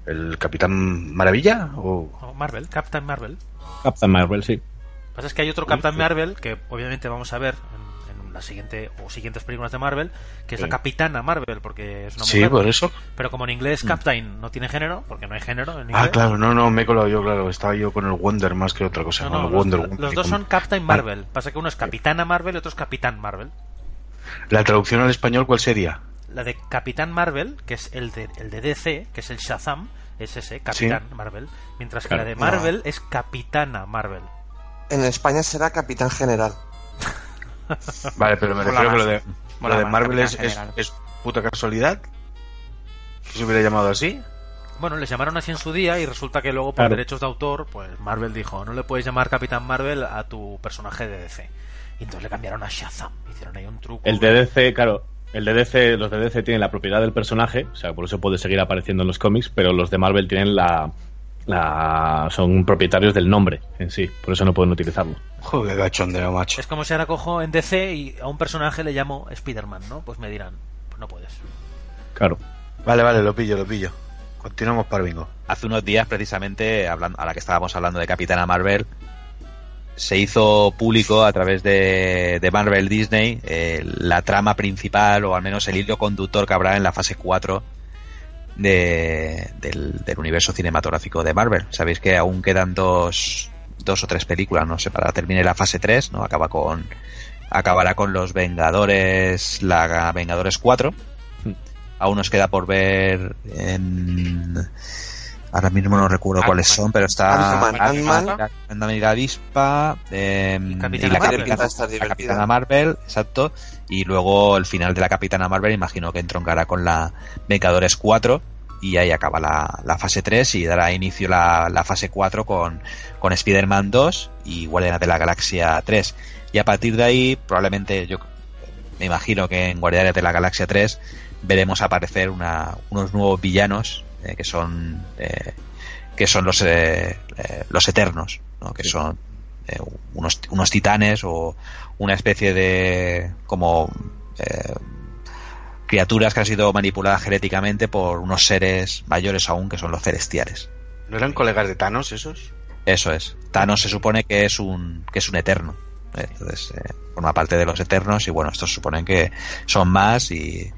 ¿El Capitán Maravilla? ¿O O Marvel, Captain Marvel. Captain Marvel, sí. Lo que pasa es que hay otro Captain Marvel que obviamente vamos a ver en la siguiente o siguientes películas de Marvel, que es la Sí. Capitana Marvel, porque es una Sí, mujer. por eso. Pero como en inglés Captain no tiene género, porque no hay género en inglés. Ah, claro, no, no, me he colado yo, claro. Estaba yo con el Wonder más que otra cosa. No, no, los, Wonder dos son Captain. Marvel. Pasa que uno es Capitana Marvel y otro es Capitán Marvel. ¿La traducción al español cuál sería? La de Capitán Marvel, que es el de, el de DC, que es el Shazam, es ese, Capitán Marvel. Mientras que Claro. la de Marvel es Capitana Marvel. En España será Capitán General. Vale, pero me Mola refiero que lo de, lo de Marvel es, es, puta casualidad. ¿Que se hubiera llamado así? Bueno, les llamaron así en su día y resulta que luego por Claro. derechos de autor, pues Marvel dijo, no le puedes llamar Capitán Marvel a tu personaje de DC. Y entonces le cambiaron a Shazam. Hicieron ahí un truco. El DDC, claro, el DDC, los DDC tienen la propiedad del personaje, o sea, por eso puede seguir apareciendo en los cómics, pero los de Marvel tienen la, la son propietarios del nombre en sí, por eso no pueden utilizarlo. Joder, gachondeo, macho. Es como si ahora cojo en DC y a un personaje le llamo Spider-Man, ¿no? Pues me dirán, pues no puedes. Claro. Vale, vale, lo pillo, lo pillo. Continuamos para bingo. Hace unos días, precisamente, hablando, a la que estábamos hablando de Capitana Marvel, se hizo público a través de, de Marvel Disney eh, la trama principal, o al menos el hilo conductor que habrá en la fase 4 de, del, del universo cinematográfico de Marvel. Sabéis que aún quedan dos, dos o tres películas, no sé, para terminar la fase 3, ¿no? Acaba con acabará con los Vengadores, la Vengadores 4. Aún nos queda por ver en ahora mismo no recuerdo cuáles son, pero está Ant-Man, la avispa eh, Capitana y la Marvel. Capitana, la. Capitana Marvel, exacto, y luego el final de la Capitana Marvel imagino que entroncará con la Vengadores 4 y ahí acaba la, la fase 3 y dará inicio la, la fase 4 con, con Spider-Man 2 y Guardianes de la Galaxia 3. Y a partir de ahí, probablemente yo me imagino que en Guardianes de la Galaxia 3 veremos aparecer una, unos nuevos villanos eh, que son eh, que son los eh, eh, los eternos, ¿no? que son eh, unos, unos titanes o una especie de como eh, criaturas que han sido manipuladas genéticamente por unos seres mayores aún que son los celestiales. ¿No eran colegas de Thanos esos? Eso es. Thanos se supone que es un que es un eterno. Entonces eh, forma parte de los eternos y bueno, estos suponen que son más y,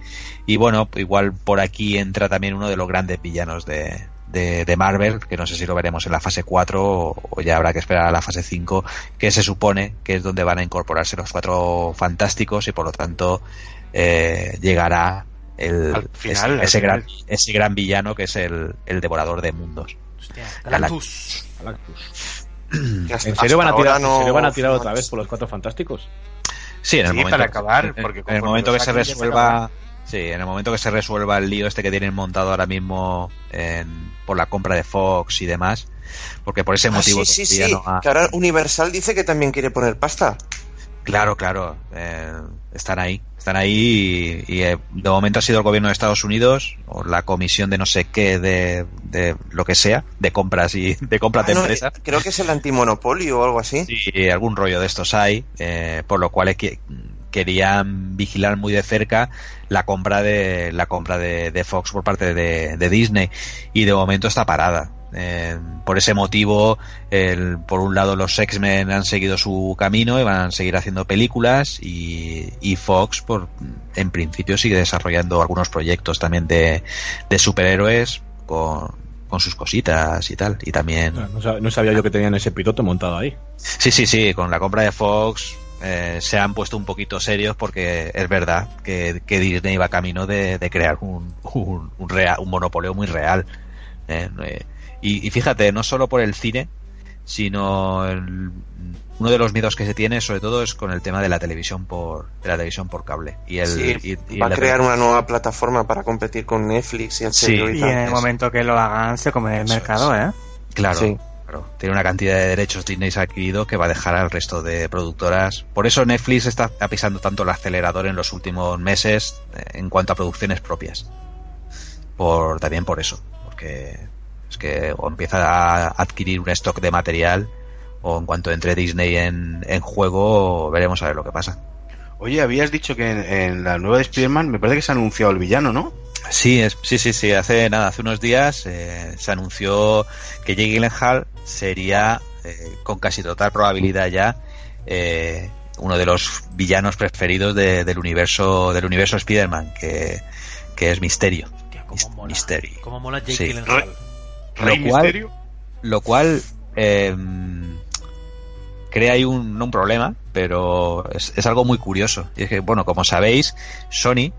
y bueno, igual por aquí entra también uno de los grandes villanos de, de, de Marvel, que no sé si lo veremos en la fase 4 o, o ya habrá que esperar a la fase 5, que se supone que es donde van a incorporarse los cuatro fantásticos y por lo tanto eh, llegará el, Al final, ese, al ese final. gran, ese gran villano que es el, el devorador de mundos. Hostia, Galactus. Galactus. Hasta- ¿En serio van a tirar, ahora en serio no- van a tirar otra vez por los cuatro fantásticos? Sí, en el Sí, momento, para acabar, en- porque en el momento que se resuelva, sí, en el momento que se resuelva el lío este que tienen montado ahora mismo en- por la compra de Fox y demás, porque por ese Ah, motivo sí, sí, sí. no ha- Que ahora Universal dice que también quiere poner pasta. Claro, claro, eh, están ahí, están ahí y, y, eh, de momento ha sido el gobierno de Estados Unidos o la comisión de no sé qué de, de lo que sea, de compras y de compras Ah, de no, empresas. eh, creo que es el antimonopolio o algo así. y algún rollo de estos hay, eh, por lo cual es que querían vigilar muy de cerca la compra de la compra de, de Fox por parte de, de Disney y de momento está parada. Eh, por ese motivo, el- por un lado los X-Men han seguido su camino y van a seguir haciendo películas y, y Fox, por, en principio, sigue desarrollando algunos proyectos también de, de superhéroes con, con sus cositas y tal. Y también No, sab- no sabía yo que tenían ese piloto montado ahí. Sí, sí, sí, con la compra de Fox eh, se han puesto un poquito serios porque es verdad que, que Disney va camino de, de crear un, un, un, rea- un monopolio muy real. eh, eh, y, y fíjate, no solo por el cine, sino el- uno de los miedos que se tiene sobre todo es con el tema de la televisión por de la televisión por cable y el Sí, y- y va a crear una nueva plataforma para competir con Netflix y Sí. Y y en el momento que lo hagan se come el mercado, ¿eh? Claro, Sí. claro. Tiene una cantidad de derechos Disney se ha adquirido que va a dejar al resto de productoras. Por eso Netflix está pisando tanto el acelerador en los últimos meses eh, en cuanto a producciones propias. Por también por eso, porque es que o empieza a adquirir un stock de material o en cuanto entre Disney en, en juego veremos a ver lo que pasa. Oye, habías dicho que en, en la nueva de Spider-Man me parece que se ha anunciado el villano, ¿no? Sí, es, sí, sí, sí. Hace nada, hace unos días eh, se anunció que Jake Gyllenhaal sería, eh, con casi total probabilidad ya, eh, uno de los villanos preferidos de- del universo del universo Spider-Man, que, que es Misterio. Hostia, cómo mola. Misterio. Cómo mola Jake Sí. Gyllenhaal. Rey Lo cual- Misterio. Lo cual eh, crea ahí un, no un problema, pero es, es algo muy curioso. Y es que, bueno, como sabéis, Sony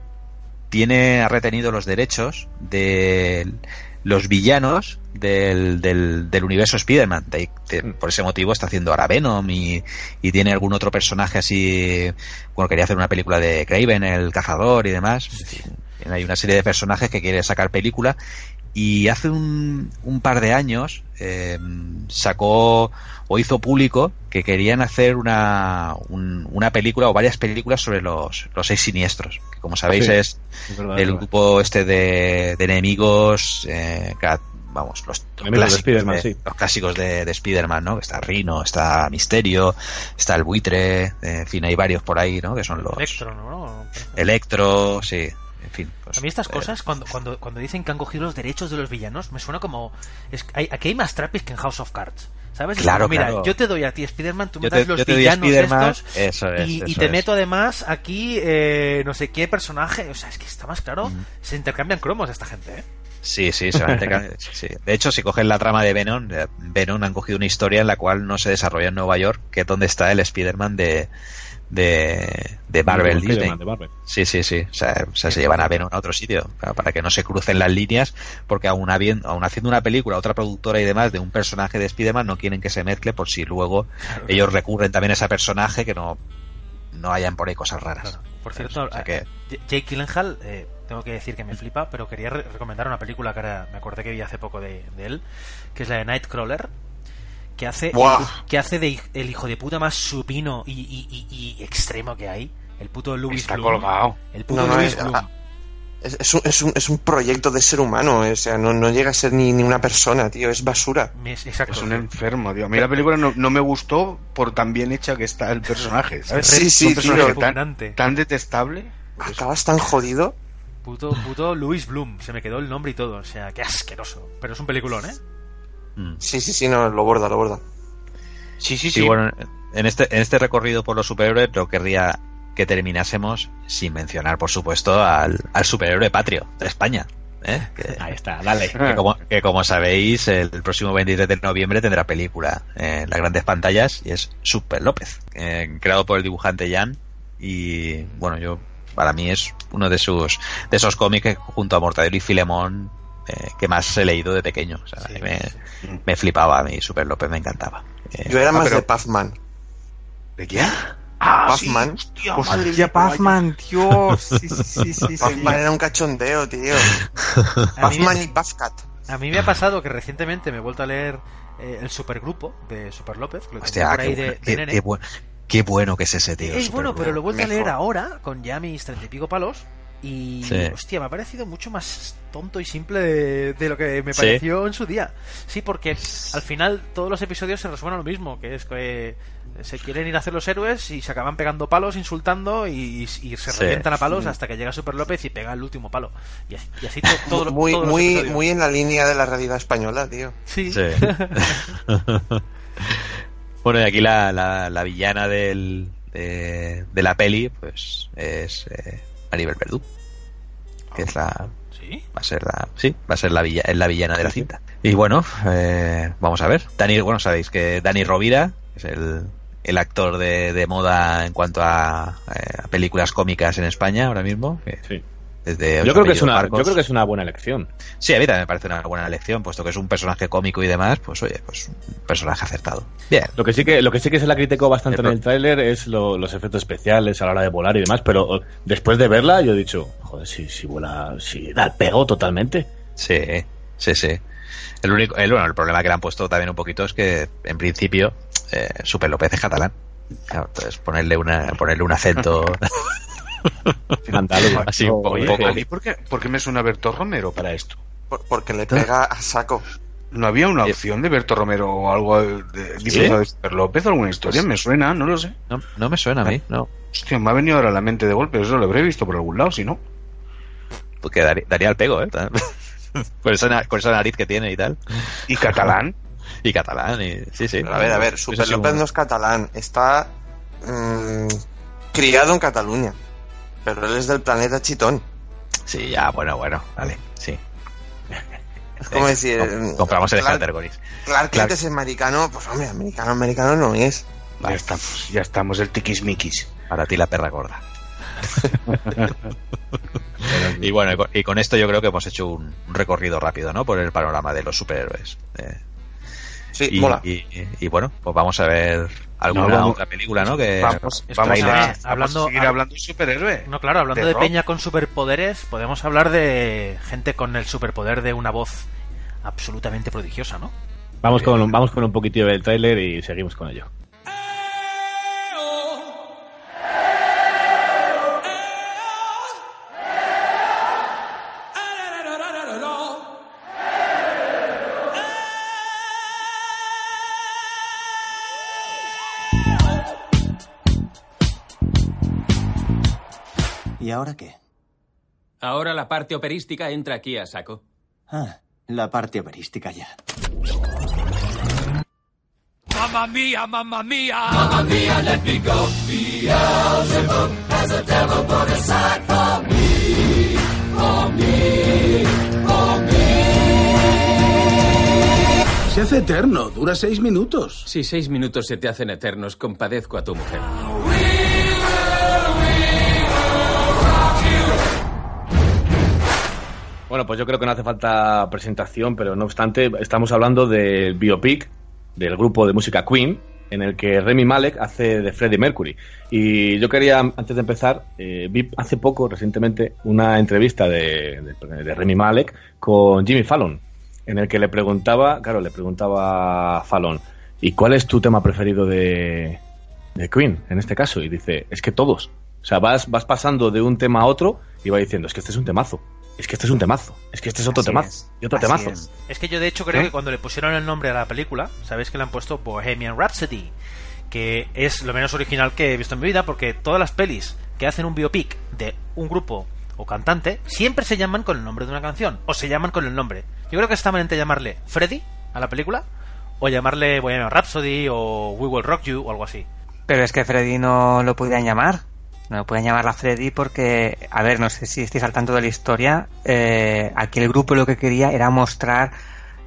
tiene ha retenido los derechos de los villanos del, del, del universo Spider-Man. De de- por ese motivo está haciendo ahora Venom y, y tiene algún otro personaje así. Bueno, quería hacer una película de Craven, el cazador y demás. Hay una serie de personajes que quiere sacar película y hace un, un par de años eh, sacó o hizo público que querían hacer una, un- una película o varias películas sobre los, los seis siniestros, que como sabéis Sí, es es verdad, el grupo este de, de enemigos, eh, vamos, los, los de clásicos, Spider-Man, de, sí. los clásicos de, de Spider-Man, ¿no? Está Rino, está Misterio, está el buitre, eh, en fin, hay varios por ahí, ¿no? Que son los... Electro, ¿no? Electro, sí, en fin. pues, A mí estas eh, cosas, cuando, cuando, cuando dicen que han cogido los derechos de los villanos, me suena como... Es, hay, aquí hay más trapis que en House of Cards. ¿Sabes? Es Claro, como, mira, claro. yo te doy a ti Spider-Man, tú me das los villanos estos eso es, y, y te es. meto además aquí eh, no sé qué personaje. O sea, es que está más claro. Se intercambian cromos esta gente, ¿eh? Sí, sí, se van a sí. De hecho, si cogen la trama de Venom, eh, Venom han cogido una historia en la cual no se desarrolla en Nueva York, que es donde está el Spider-Man de, de, de Marvel El Disney. De Marvel. Sí, sí, sí. O sea, o sea, se llevan a Venom a otro sitio, para que no se crucen las líneas, porque aún, habiendo, aún haciendo una película, otra productora y demás de un personaje de Spider-Man, no quieren que se mezcle por si luego ellos recurren también a ese personaje que no, no hayan por ahí cosas raras. Por cierto, O sea que- J- Jake Gyllenhaal, eh, tengo que decir que me flipa, pero quería re- recomendar una película que ahora me acordé que vi hace poco de, de él, que es la de Nightcrawler, que hace, Buah. que hace de el hijo de puta más supino y, y- y- y extremo que hay. El puto Louis Está Bloom. colgado. El puto No, no, Louis Bloom. ah, Es, es un, es, un, es un proyecto de ser humano, o sea, no, no llega a ser ni, ni una persona, tío, es basura. Es, exacto. Es un enfermo, tío. A mí la película no, no me gustó por tan bien hecha que está el personaje. ¿sabes? Sí, sí, tío. tan, tan detestable. Acabas tan jodido. Puto, puto Louis Bloom. Se me quedó el nombre y todo. O sea, qué asqueroso. Pero es un peliculón, ¿eh? Mm. Sí, sí, sí, no, lo borda, lo borda. Sí, sí, Sí, bueno, en este, en este recorrido por los superhéroes no querría que terminásemos sin mencionar, por supuesto, al, al superhéroe patrio de España. ¿eh? Que, Ahí está, dale. que como, que como sabéis, el, próximo 23 de noviembre tendrá película en las grandes pantallas y es Super López, eh, creado por el dibujante Jan. Y bueno, yo para mí es uno de sus de esos cómics junto a Mortadelo y Filemón eh, que más he leído de pequeño. O sea, Sí, me, sí. me flipaba a mí, Super López me encantaba. Eh, Yo era Ah, más pero- de Puffman. ¿De quién? Ah, Puffman. sí, hostia, madre Hostia, vaya. Puffman, Dios. Sí, sí, sí. Puffman era un cachondeo, tío. Puffman me, y Puffcat. a mí me ha pasado que recientemente me he vuelto a leer eh, el supergrupo de Super López. Que lo Hostia, por qué, ahí bueno, de, de qué- nene. qué buen- qué bueno que es ese tío. Es bueno, pero lo he vuelto a leer Mejor. ahora con ya mis treinta y pico palos. Y Sí. hostia, me ha parecido mucho más tonto y simple de, de lo que me ¿Sí? pareció en su día. Sí, porque al final todos los episodios se resumen a lo mismo, que es que se quieren ir a hacer los héroes y se acaban pegando palos, insultando y, y se Sí. revientan a palos hasta que llega Super López y pega el último palo. Y así, y así to- todo, lo- muy, todos los muy, episodios. muy en la línea de la realidad española, tío. Sí. Sí. bueno, y aquí la, la, la villana del, de, de la peli, pues es eh, Maribel Verdú. Que es la. ¿Sí? Va a ser la. Sí, va a ser la, villa, es la villana de la cinta. Y bueno, eh, vamos a ver. Dani, bueno, sabéis que Dani Rovira es el, el actor de, de moda en cuanto a, eh, a películas cómicas en España ahora mismo. que Sí. Desde Yo creo, que es una, yo creo que es una buena elección. Sí, a mí también me parece una buena elección, puesto que es un personaje cómico y demás, pues oye, pues un personaje acertado. Bien. Lo que sí que, lo que sí que se la criticó bastante El en el tráiler es lo- los efectos especiales a la hora de volar y demás, pero eh, después de verla yo he dicho, joder, si, si vuela, si da el pego totalmente. Sí, sí, sí. El único, el, bueno, el problema que le han puesto también un poquito es que, en principio, eh, Super López es catalán. Claro, entonces ponerle una, ponerle un acento Andaluz. así un poco, un Oye, poco- ¿A mí por qué, por qué me suena Berto Romero para esto? Por- porque le pega a saco. ¿No había una opción de Berto Romero o algo de, de Super López o alguna historia? Me suena, no lo sé. no, no me suena a mí, no. Hostia, me ha venido ahora a la mente de golpe, eso lo habré visto por algún lado, si no. Porque daría, daría el pego, ¿eh? con, esa, con esa nariz que tiene y tal. ¿Y catalán? Y catalán, y sí, sí. Pero a ver, a ver, Super López no es catalán, está mm, criado en Cataluña. Pero él es del planeta Chitón. Sí, ya, bueno, bueno, vale, sí. Es como decir. Com- mm, compramos el Clark- categories. Clark Kent Clark- es americano, pues hombre, americano, americano no es. Ya estamos, ya estamos, el tiquismiquis. Para ti la perra gorda. y bueno, y con, esto yo creo que hemos hecho un, un recorrido rápido, ¿no? Por el panorama de los superhéroes. Eh, Sí, y, mola. y- y bueno, pues vamos a ver alguna No, vamos- otra película, ¿no? Que Vamos, vamos, a, vamos hablando- a seguir hab- hablando de superhéroe. No, claro, hablando De peña con superpoderes, podemos hablar de gente con el superpoder de una voz absolutamente prodigiosa, ¿no? Vamos con, vamos con un poquitillo del tráiler y seguimos con ello. ¿Y ahora qué? Ahora la parte operística entra aquí a saco. Ah, la parte operística ya. Mamma mia, mamma mia. Mamma mia, let me go. Beelzebub has a devil put aside for me. For me. For me. Se hace eterno, dura seis minutos. Si seis minutos se te hacen eternos, compadezco a tu mujer. Bueno, pues yo creo que no hace falta presentación, pero no obstante, estamos hablando del biopic del grupo de música Queen, en el que Remy Malek hace de Freddie Mercury. Y yo quería, antes de empezar, eh, vi hace poco, recientemente, una entrevista de, de, Remy Malek con Jimmy Fallon, en el que le preguntaba, claro, le preguntaba a Fallon, ¿y cuál es tu tema preferido de, de Queen, en este caso? Y dice, es que todos. O sea, vas, vas pasando de un tema a otro y va diciendo, es que este es un temazo. Es que este es un temazo. Es que este es otro Así temazo. es. Y otro Así temazo. es. Es que yo de hecho creo ¿Eh? que cuando le pusieron el nombre a la película, sabéis que le han puesto Bohemian Rhapsody, que es lo menos original que he visto en mi vida, porque todas las pelis que hacen un biopic de un grupo o cantante siempre se llaman con el nombre de una canción, o se llaman con el nombre. Yo creo que estaban entre llamarle Freddy a la película, o llamarle Bohemian Rhapsody, o We Will Rock You, o algo así. Pero es que Freddy no lo podían llamar. No lo podían llamar a Freddy porque, a ver, no sé si estáis al tanto de la historia. eh, aquí el grupo lo que quería era mostrar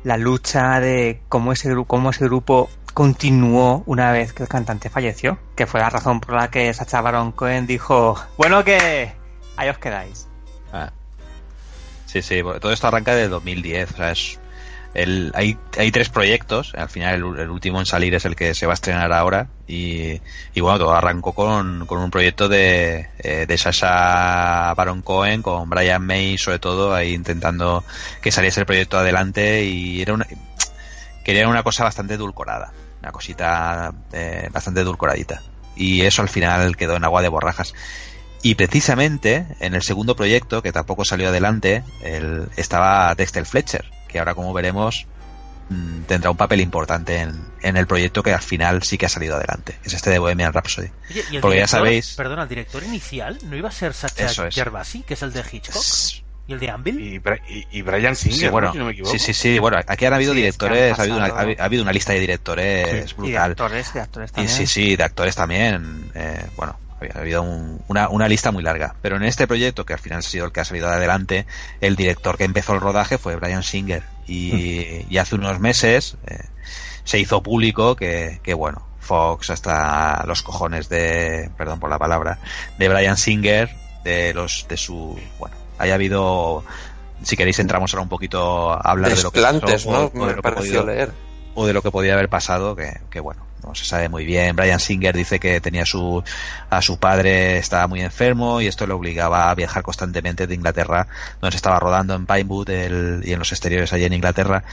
la lucha de cómo ese, cómo ese grupo continuó una vez que el cantante falleció. Que fue la razón por la que Sacha Baron Cohen dijo: Bueno, que ahí os quedáis. Ah. Sí, sí, todo esto arranca de 2010. O sea, es el, hay, hay tres proyectos. Al final, el, el último en salir es el que se va a estrenar ahora. Y, bueno, todo arrancó con, un proyecto de, eh, de Sasha Baron Cohen con Brian May, sobre todo, ahí intentando que saliese el proyecto adelante. Y era una, una cosa bastante edulcorada. Una cosita eh, bastante edulcoradita. Y eso al final quedó en agua de borrajas. Y precisamente en el segundo proyecto, que tampoco salió adelante, el, estaba Dexter Fletcher, que ahora como veremos mm, tendrá un papel importante en, en el proyecto que al final sí que ha salido adelante. Es este de Bohemian Rhapsody. Oye, ¿y el Porque ya sabéis... Perdona, el director inicial no iba a ser Sacha es. Gervasi, que es el de Hitchcock, y el de Anvil. Y, Bra- y- y Brian Singer, Sí, ¿no? bueno, si no me equivoco. sí, sí, sí, bueno, aquí han habido Sí, es que han directores, ha, habido una, ha habi- ha habido una lista de directores Y de brutal. actores, de actores Y también. sí, sí, de actores también. eh, bueno, había ha habido un- una, una lista muy larga. Pero en este proyecto, que al final ha sido el que ha salido adelante, el director que empezó el rodaje fue Brian Singer. Y, y hace unos meses eh, se hizo público que, que, bueno, Fox hasta los cojones de, perdón por la palabra, de Brian Singer, de los, de su, bueno, haya habido, si queréis entramos ahora un poquito a hablar de lo que pasó, ¿no? o- o de Me pareció podido- leer. O de lo que podía haber pasado, que, que bueno, no se sabe muy bien. Brian Singer dice que tenía su, a su padre estaba muy enfermo y esto le obligaba a viajar constantemente de Inglaterra, donde se estaba rodando en Pinewood el- y en los exteriores allí en Inglaterra,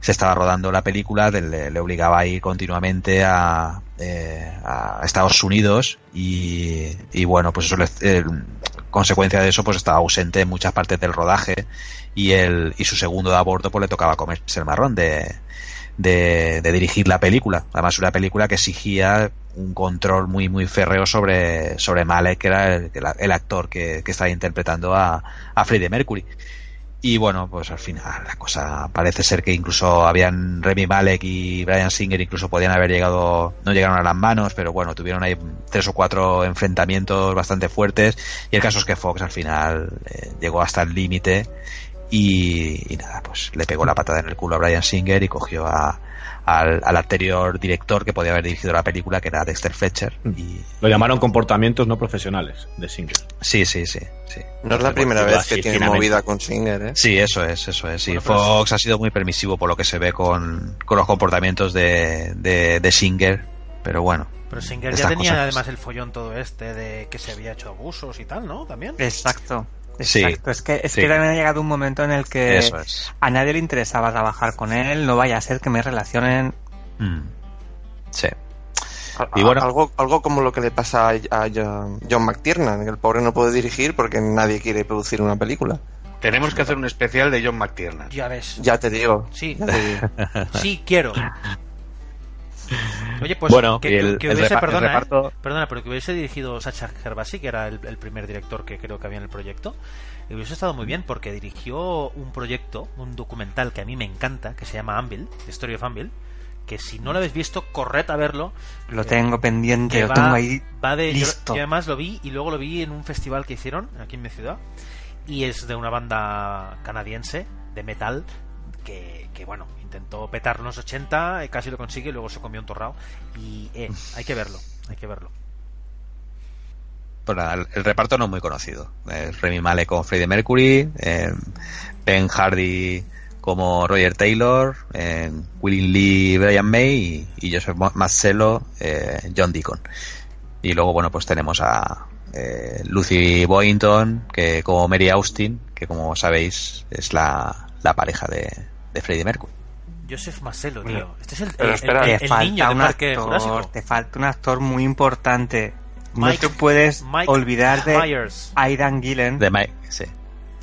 se estaba rodando la película, le, obligaba a ir continuamente a, eh, a Estados Unidos y, y bueno, pues eso le, eh, consecuencia de eso pues estaba ausente en muchas partes del rodaje y el y su segundo de aborto pues le tocaba comerse el marrón de, de, de dirigir la película. Además, una película que exigía un control muy muy férreo sobre, sobre Malek, que era el, el actor que, que estaba interpretando a, a Freddie Mercury. Y bueno, pues al final la cosa parece ser que incluso habían Remy Malek y Brian Singer incluso podían haber llegado, no llegaron a las manos, pero bueno, tuvieron ahí tres o cuatro enfrentamientos bastante fuertes y el caso es que Fox al final eh, llegó hasta el límite y, y nada, pues le pegó la patada en el culo a Brian Singer y cogió a, al, al anterior director que podía haber dirigido la película, que era Dexter Fletcher. Y, Lo llamaron comportamientos no profesionales de Singer. sí, sí, sí, sí. No es la primera vez que tiene movida con Singer, ¿eh? Sí, eso es, eso es. Sí, Bueno, Fox ha sido muy permisivo por lo que se ve con, con los comportamientos de, de, de Singer, pero bueno. Pero Singer ya tenía cosas- además el follón todo este de que se había hecho abusos y tal, ¿no? También. Exacto. Sí, Exacto. es que, es sí. que también ha llegado un momento en el que es. a nadie le interesaba trabajar con él, no vaya a ser que me relacionen. Mm. Sí. Y bueno. algo, algo como lo que le pasa a, John John McTiernan, que el pobre no puede dirigir porque nadie quiere producir una película. Tenemos que hacer un especial de John McTiernan. Ya ves. Ya te digo. Sí. ya te digo. Sí, quiero. Oye, pues Bueno, que, el- que hubiese, el perdona, ¿eh? reparto- perdona, pero que hubiese dirigido Sacha Gervasi, que era el, el primer director que creo que había en el proyecto, y hubiese estado muy bien porque dirigió un proyecto, un documental que a mí me encanta, que se llama Anvil, The Story of Anvil, que si no lo habéis visto, corred a verlo. Lo Eh, tengo pendiente, que lo va- tengo ahí va de, yo- listo. yo además lo vi y luego lo vi en un festival que hicieron aquí en mi ciudad y es de una banda canadiense de metal que, bueno intentó petar los 80 eh, casi lo consigue luego se comió un torrao y eh, hay que verlo hay que verlo Pues el, reparto no es muy conocido. Eh, Remy Malek con Freddie Mercury, eh, Ben Hardy como Roger Taylor, William Lee, Brian May y, Joseph Ma- Mazzello, eh, John Deacon. Y luego, bueno, pues tenemos a Lucy Boynton, que como Mary Austin, que como sabéis es la, la pareja de, de Freddie Mercury. Joseph Marcelo tío Bueno, este es el, pero espera, el- niño de Parque actor, Jurásico te falta un actor muy importante. no te puedes Mike olvidar de Myers Aidan Gillen, De Mike, sí.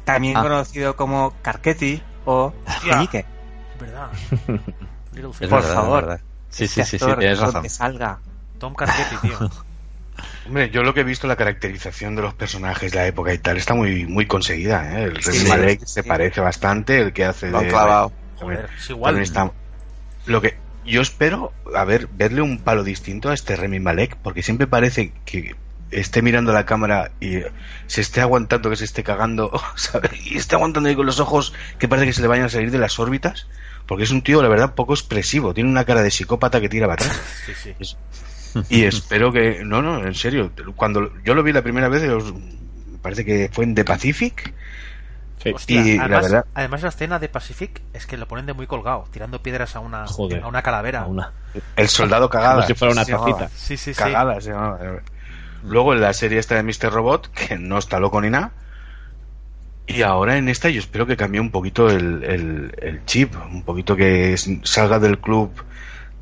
también Ah. conocido como Carcetti o. Meñique. verdad. Por verdad, favor. verdad. Sí, Este sí, sí, sí, tienes razón. salga. Tom Carcetti tío Hombre, yo lo que he visto, la caracterización de los personajes, la época y tal, está muy muy conseguida. ¿eh? El Remy Sí, Malek sí. se parece bastante, el que hace Lo han de... clavado. Joder, es igual está- Lo que yo espero, a ver, verle un palo distinto a este Remy Malek, porque siempre parece que esté mirando la cámara y se esté aguantando que se esté cagando, ¿sabes? Y esté aguantando ahí con los ojos que parece que se le vayan a salir de las órbitas, porque es un tío, la verdad, poco expresivo, tiene una cara de psicópata que tira para atrás. sí, sí. Es- y espero que. No, no, en serio. Cuando yo lo vi la primera vez, os- me parece que fue en The Pacific. Sí. Hostia, Y la además, verdad- además la escena de Pacific es que lo ponen de muy colgado, tirando piedras a una, Joder. a una calavera. A una- El soldado cagada. Como si fuera una tacita. Sí, sí, sí. Cagada se llamaba. Luego en la serie esta de Mr. Robot, que no está loco ni nada. Y ahora en esta yo espero que cambie un poquito el, el- el chip, un poquito que salga del club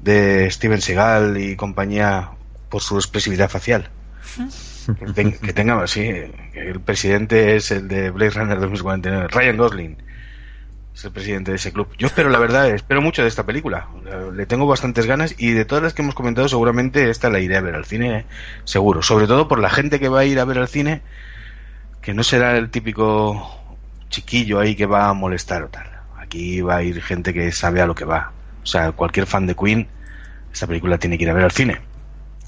de Steven Seagal y compañía por su expresividad facial. Que, ten- que tenga así, que el presidente es el de Blade Runner 2049, Ryan Gosling. Es el presidente de ese club. Yo espero, la verdad, espero mucho de esta película. Le tengo bastantes ganas y de todas las que hemos comentado, seguramente esta la iré a ver al cine, eh, seguro. Sobre todo por la gente que va a ir a ver al cine, que no será el típico chiquillo ahí que va a molestar o tal. Aquí va a ir gente que sabe a lo que va. O sea, cualquier fan de Queen, esta película tiene que ir a ver al cine.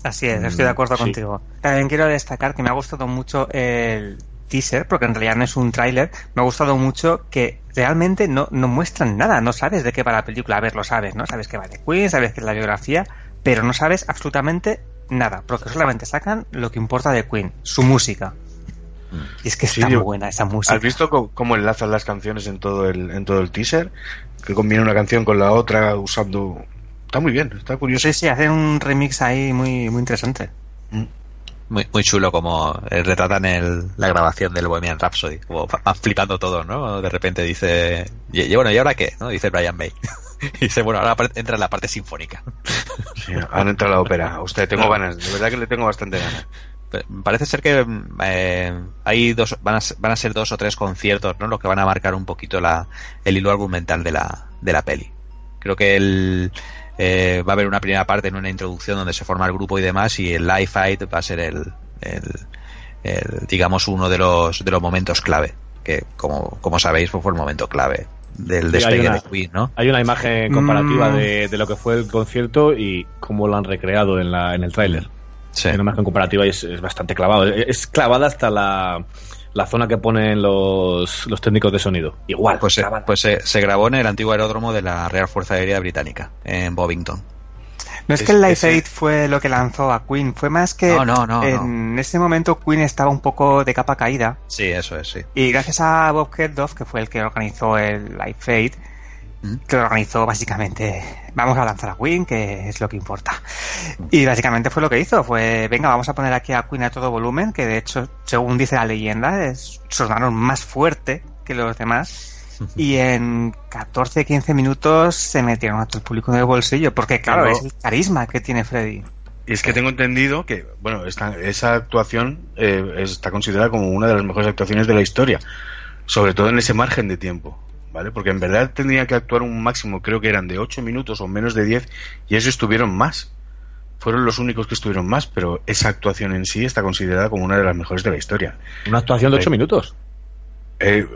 Así es, estoy de acuerdo Mm, sí. contigo. También quiero destacar que me ha gustado mucho el teaser, porque en realidad no es un tráiler. Me ha gustado mucho que realmente no, no muestran nada, no sabes de qué va la película. A ver, lo sabes, ¿no? Sabes que va de Queen, sabes que es la biografía, pero no sabes absolutamente nada, porque solamente sacan lo que importa de Queen, su música. Y es que Sí, está muy buena esa música. ¿Has visto cómo enlazan las canciones en todo el en todo el teaser? Que combina una canción con la otra usando está muy bien, está curioso. Sí, sí, hacen un remix ahí muy, muy interesante. Muy, muy chulo como eh, retratan el, la grabación del Bohemian Rhapsody, como van flipando todo, ¿no? De repente dice, y, y bueno, ¿y ahora qué? ¿no? Dice Brian May. y dice, bueno, ahora entra en la parte sinfónica. Sí, han entrado a la ópera. Usted tengo ganas, de verdad que le tengo bastante ganas. Parece ser que mm, eh, hay dos, van a, ser- van a ser dos o tres conciertos, ¿no? Los que van a marcar un poquito la, el hilo argumental de la, de la peli. Creo que el, eh, va a haber una primera parte en una introducción donde se forma el grupo y demás, y el live fight va a ser el, el, el, digamos, uno de los, de los momentos clave. Que, como, como sabéis, pues fue el momento clave del Sí, despegue una- de Queen, ¿no? Hay una imagen comparativa Mm. de, de lo que fue el concierto y cómo lo han recreado en, la, en el tráiler. Sí. Una imagen comparativa y es, es bastante clavado. Es, es clavada hasta la, la zona que ponen los, los técnicos de sonido. Igual. Pues, se, pues se, se grabó en el antiguo aeródromo de la Real Fuerza Aérea Británica, en Bovington. No es, Es- que el ese- Aid fue lo que lanzó a Queen, fue más que No, no, no, en ese momento Queen estaba un poco de capa caída Sí, eso es, sí. y gracias a Bob Geldof, que fue el que organizó el Live Aid. Que lo organizó básicamente, vamos a lanzar a Queen, que es lo que importa. Y básicamente fue lo que hizo, fue, venga, vamos a poner aquí a Queen a todo volumen, que de hecho, según dice la leyenda, es, sonaron más fuerte que los demás. Y en 14-15 minutos se metieron a todo el público en el bolsillo, porque claro, es el carisma que tiene Freddy. Y es que tengo entendido que, bueno, esta, esa actuación eh, está considerada como una de las mejores actuaciones de la historia, sobre todo en ese margen de tiempo, ¿vale? Porque en verdad tendría que actuar un máximo, creo que eran de 8 minutos o menos de 10, y eso estuvieron más. Fueron los únicos que estuvieron más, pero esa actuación en sí está considerada como una de las mejores de la historia. Una actuación de 8 Eh, minutos. Eh,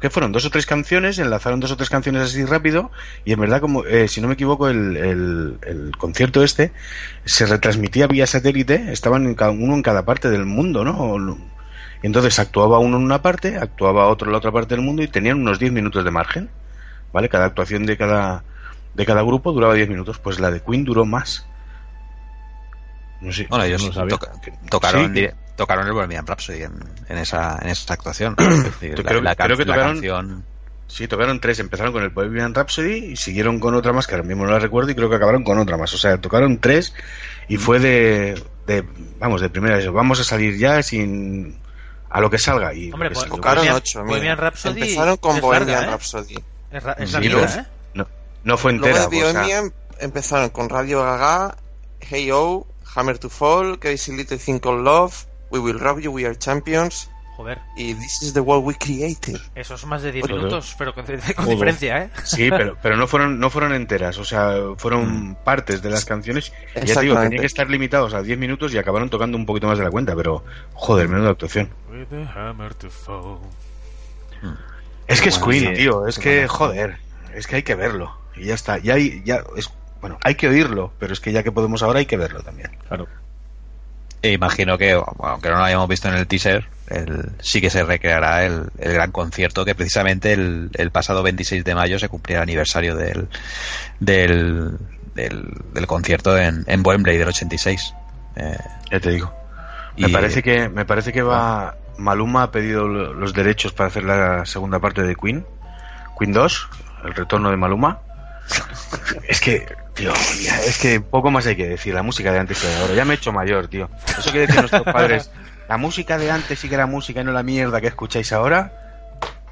¿Qué fueron? Dos o tres canciones, enlazaron dos o tres canciones así rápido y en verdad, como eh, si no me equivoco, el, el- el concierto este se retransmitía vía satélite, estaban en cada, uno en cada parte del mundo, ¿no? Entonces actuaba uno en una parte, actuaba otro en la otra parte del mundo y tenían unos 10 minutos de margen, ¿vale? Cada actuación de cada, de cada grupo duraba 10 minutos, pues la de Queen duró más. No sé. Bueno, ellos no sabía. toca- tocaron, Sí. tocaron el Bohemian Rhapsody en, en esa, en esa actuación. Decir, la- creo, la, can- creo que tocaron, canción. Sí, tocaron tres. Empezaron con el Bohemian Rhapsody y siguieron con otra más que ahora mismo no la recuerdo y creo que acabaron con otra más. O sea, tocaron tres y fue de, de vamos, de primera vez. Vamos a salir ya sin a lo que salga y Hombre, lo que pues, salga. Tocaron Bohemian- ocho, mira. Bohemian Rhapsody Empezaron con es Bohemian larga, ¿eh? Rhapsody. Es, es larguita, luego- ¿eh? no, no fue Luego entera. de o sea, Bohemian empezaron con Radio Gaga, Hey O, Hammer to Fall, Crazy Little Thing Called Love, We Will Rob You, We Are Champions Joder, y This is the World We Created. eso es más de 10 Joder. minutos, pero con, diferencia, ¿eh? Sí, pero, pero no fueron no fueron enteras, o sea, fueron partes de las canciones. Y ya te digo, tenían que estar limitados a 10 minutos y acabaron tocando un poquito más de la cuenta, pero joder, menuda actuación. Es que es Queen, sí, tío, es que joder, es que hay que verlo y ya está. Ya hay ya es bueno, hay que oírlo, pero es que ya que podemos ahora hay que verlo también. Claro. E imagino que, aunque no lo hayamos visto en el teaser, el- sí que se recreará el, el gran concierto que precisamente el, el pasado 26 de mayo se cumplía el aniversario del, del, del, del concierto en, en Wembley del 86. Eh, Ya te digo. Me y- parece que me parece que va Maluma ha pedido lo- los derechos para hacer la segunda parte de Queen, Queen 2, el retorno de Maluma. es que, tío, ya, es que poco más hay que decir, la música de antes que de ahora. Ya me he hecho mayor, tío. Eso que decían nuestros padres, la música de antes sí que era música y no la mierda que escucháis ahora.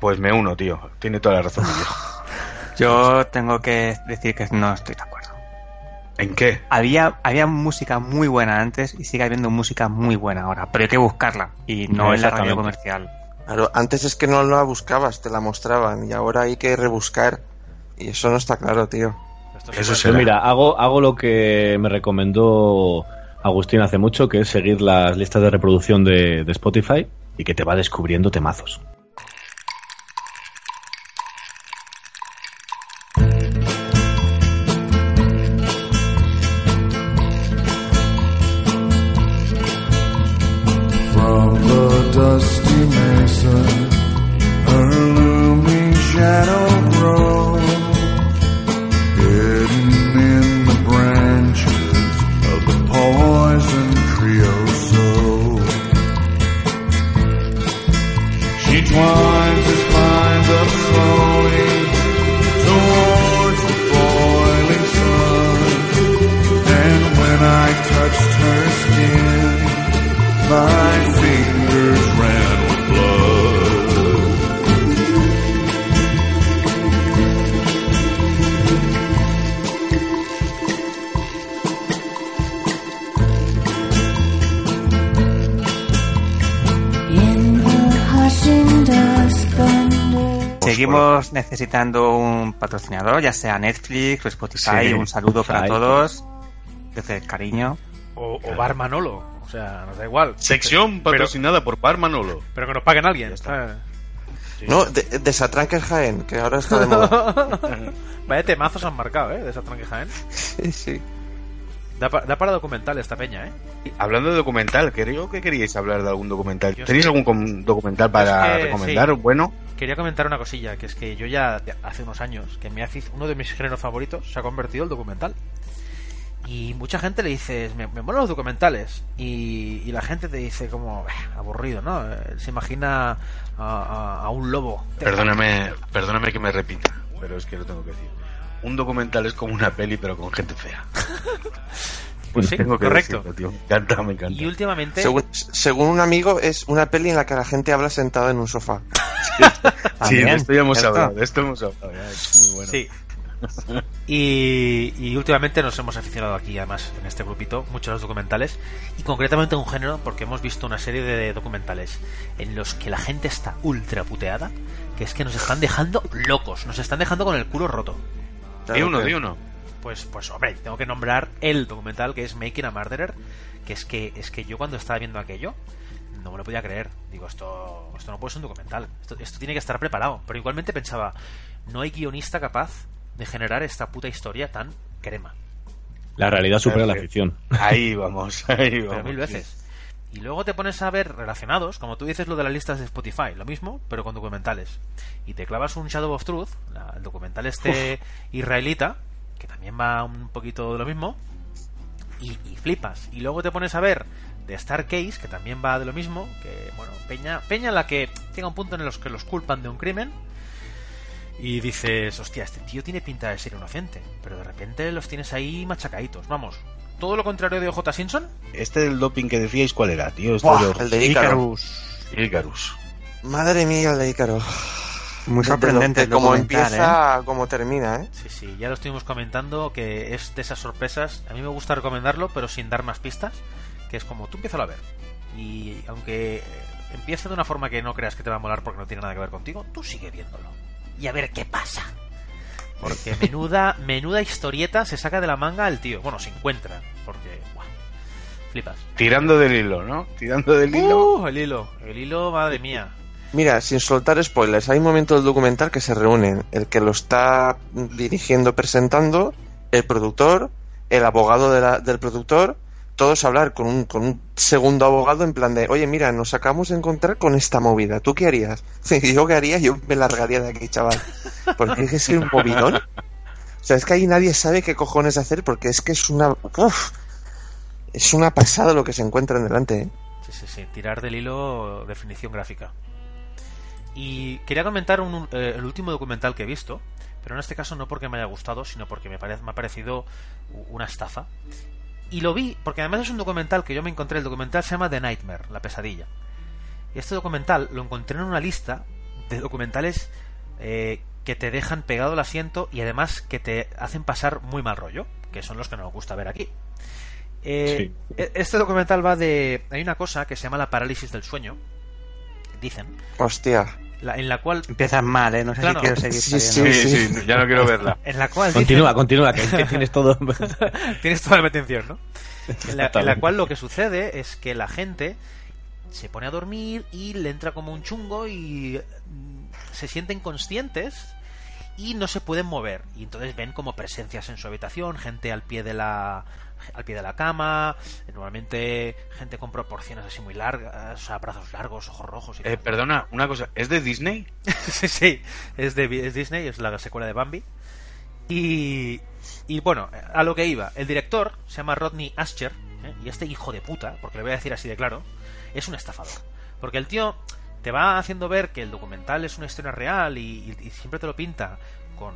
Pues me uno, tío. Tiene toda la razón, mi viejo. Yo tengo que decir que no estoy de acuerdo. ¿En qué? Había, había música muy buena antes y sigue habiendo música muy buena ahora, pero hay que buscarla y no en la radio comercial. Claro, antes es que no la buscabas, te la mostraban y ahora hay que rebuscar y eso no está claro, tío. Eso es Pues será. mira, hago, hago lo que me recomendó Agustín hace mucho, que es seguir las listas de reproducción de, de Spotify y que te va descubriendo temazos. Twines his vines up slowly towards the boiling sun, and when I touched her skin. My fingers Seguimos necesitando un patrocinador, ya sea Netflix o Spotify. Sí. un saludo para todos. Desde el cariño. O, o Bar Manolo. O sea, nos da igual. Sección Pero- patrocinada por Bar Manolo. Pero que nos paguen alguien. ¿sabes? No, de, desatranques Jaén, que ahora está de moda. Vaya temazos han marcado, ¿eh? De esa tranque Jaén. sí, sí. Da, pa- da para documental esta peña, ¿eh? Hablando de documental, creo que queríais hablar de algún documental. Yo ¿Tenéis algún documental para Es que, recomendar? sí. Bueno, Quería comentar una cosilla, que es que yo ya hace unos años, que me hace uno de mis géneros favoritos se ha convertido el documental. Y mucha gente le dice, me, me molan los documentales. Y, y la gente te dice como, "Bah, aburrido, ¿no? Eh, Se imagina a, a- a un lobo. perdóname, perdóname que me repita, pero es que lo tengo que decir. Un documental es como una peli, pero con gente fea. Pues sí, Tengo que correcto. decirlo, tío. Me encanta, me encanta. Y últimamente... Según, según un amigo, es una peli en la que la gente habla sentado en un sofá. Sí, de esto ya hemos hablado, de esto hemos hablado, ya, es muy bueno. Sí. Y, y últimamente nos hemos aficionado aquí, además, en este grupito, mucho a los documentales, y concretamente a un género, porque hemos visto una serie de documentales en los que la gente está ultra puteada, que es que nos están dejando locos, nos están dejando con el culo roto. Di uno, di uno. Pues, pues hombre, tengo que nombrar el documental que es Making a Murderer, que es que, es que yo cuando estaba viendo aquello, no me lo podía creer. Digo, esto, esto no puede ser un documental. Esto, esto tiene que estar preparado. Pero igualmente pensaba, no hay guionista capaz de generar esta puta historia tan crema. La realidad supera la ficción. Ahí vamos, ahí Pero vamos. mil veces. Y luego te pones a ver relacionados, como tú dices lo de las listas de Spotify, lo mismo, pero con documentales. Y te clavas un Shadow of Truth, la- el documental este israelita, que también va un poquito de lo mismo, y, y flipas. Y luego te pones a ver de Star Case, que también va de lo mismo, que, bueno, Peña, Peña la que llega un punto en los que los culpan de un crimen, y dices, hostia, este tío tiene pinta de ser inocente, pero de repente los tienes ahí machacaditos. Vamos, todo lo contrario de OJ Simpson, Este del doping que decíais, ¿cuál era, tío? Este Buah, de- el de Ícaro. Icarus. Madre mía, el de Ícaro. Muy De- sorprendente cómo empieza a cómo termina, ¿eh? Sí, sí, ya lo estuvimos comentando que es de esas sorpresas. A mí me gusta recomendarlo, pero sin dar más pistas. Que es como tú empiezas a ver. Y aunque empiece de una forma que no creas que te va a molar porque no tiene nada que ver contigo, tú sigue viéndolo. Y a ver qué pasa. Porque menuda, menuda historieta se saca de la manga el tío. Bueno, se encuentra. Porque, guau, flipas. Tirando del hilo, ¿no? Tirando del hilo. Uh, el hilo, el hilo, madre mía. Mira, sin soltar spoilers, hay un momento del documental que se reúnen el que lo está dirigiendo, presentando, el productor, el abogado de la- del productor, todos hablar con un, con un segundo abogado en plan de, oye, mira, nos acabamos de encontrar con esta movida, ¿tú qué harías? Yo qué haría, yo me largaría de aquí, chaval. Porque es que es un movidón. O sea, es que ahí nadie sabe qué cojones hacer porque es que es una... uf, es una pasada lo que se encuentran delante, ¿eh? Sí, sí, sí. Tirar del hilo, definición gráfica. Y quería comentar un- eh, el último documental que he visto, pero en este caso no porque me haya gustado, sino porque me, pare- me ha parecido una estafa. Y lo vi, porque además es un documental que yo me encontré, el documental se llama The Nightmare, la pesadilla. Y este documental lo encontré en una lista de documentales eh, que te dejan pegado al asiento y además que te hacen pasar muy mal rollo, que son los que no nos gusta ver aquí. Eh, e- Este documental va de... Hay una cosa que se llama la parálisis del sueño, dicen, Hostia. La- en la cual... Empiezas mal, ¿eh? No sé Claro. si quiero seguir Sí, sabiendo. Sí, sí, ya no quiero verla. En la cual... Continúa, continúa, que tienes todo. Tienes toda la atención, ¿no? En la, en la cual lo que sucede es que la gente se pone a dormir y le entra como un chungo y mm, se sienten conscientes y no se pueden mover y entonces ven como presencias en su habitación gente al pie de la al pie de la cama normalmente gente con proporciones así muy largas o sea brazos largos ojos rojos y Eh, perdona, una cosa, ¿es de Disney? sí, sí, es de es Disney, es la secuela de Bambi. Y, y bueno, a lo que iba, el director se llama Rodney Ascher, ¿eh? y este hijo de puta, porque le voy a decir así de claro, es un estafador. Porque el tío te va haciendo ver que el documental es una historia real y, y- y siempre te lo pinta con,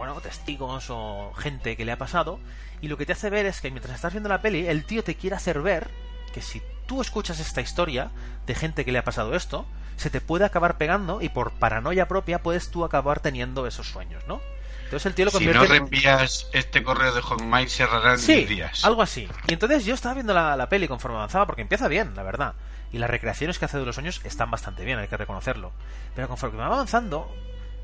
bueno, testigos o gente que le ha pasado. Y lo que te hace ver es que mientras estás viendo la peli, el tío te quiere hacer ver que si tú escuchas esta historia de gente que le ha pasado esto, se te puede acabar pegando y por paranoia propia puedes tú acabar teniendo esos sueños, ¿no? Entonces el tío lo Si convierte no en- reenvías este correo de Hotmail, cerrarán Sí, 10 días. algo así. Y entonces yo estaba viendo la, la peli conforme avanzaba, porque empieza bien, la verdad. Y las recreaciones que hace de los sueños están bastante bien, hay que reconocerlo. Pero conforme va avanzando,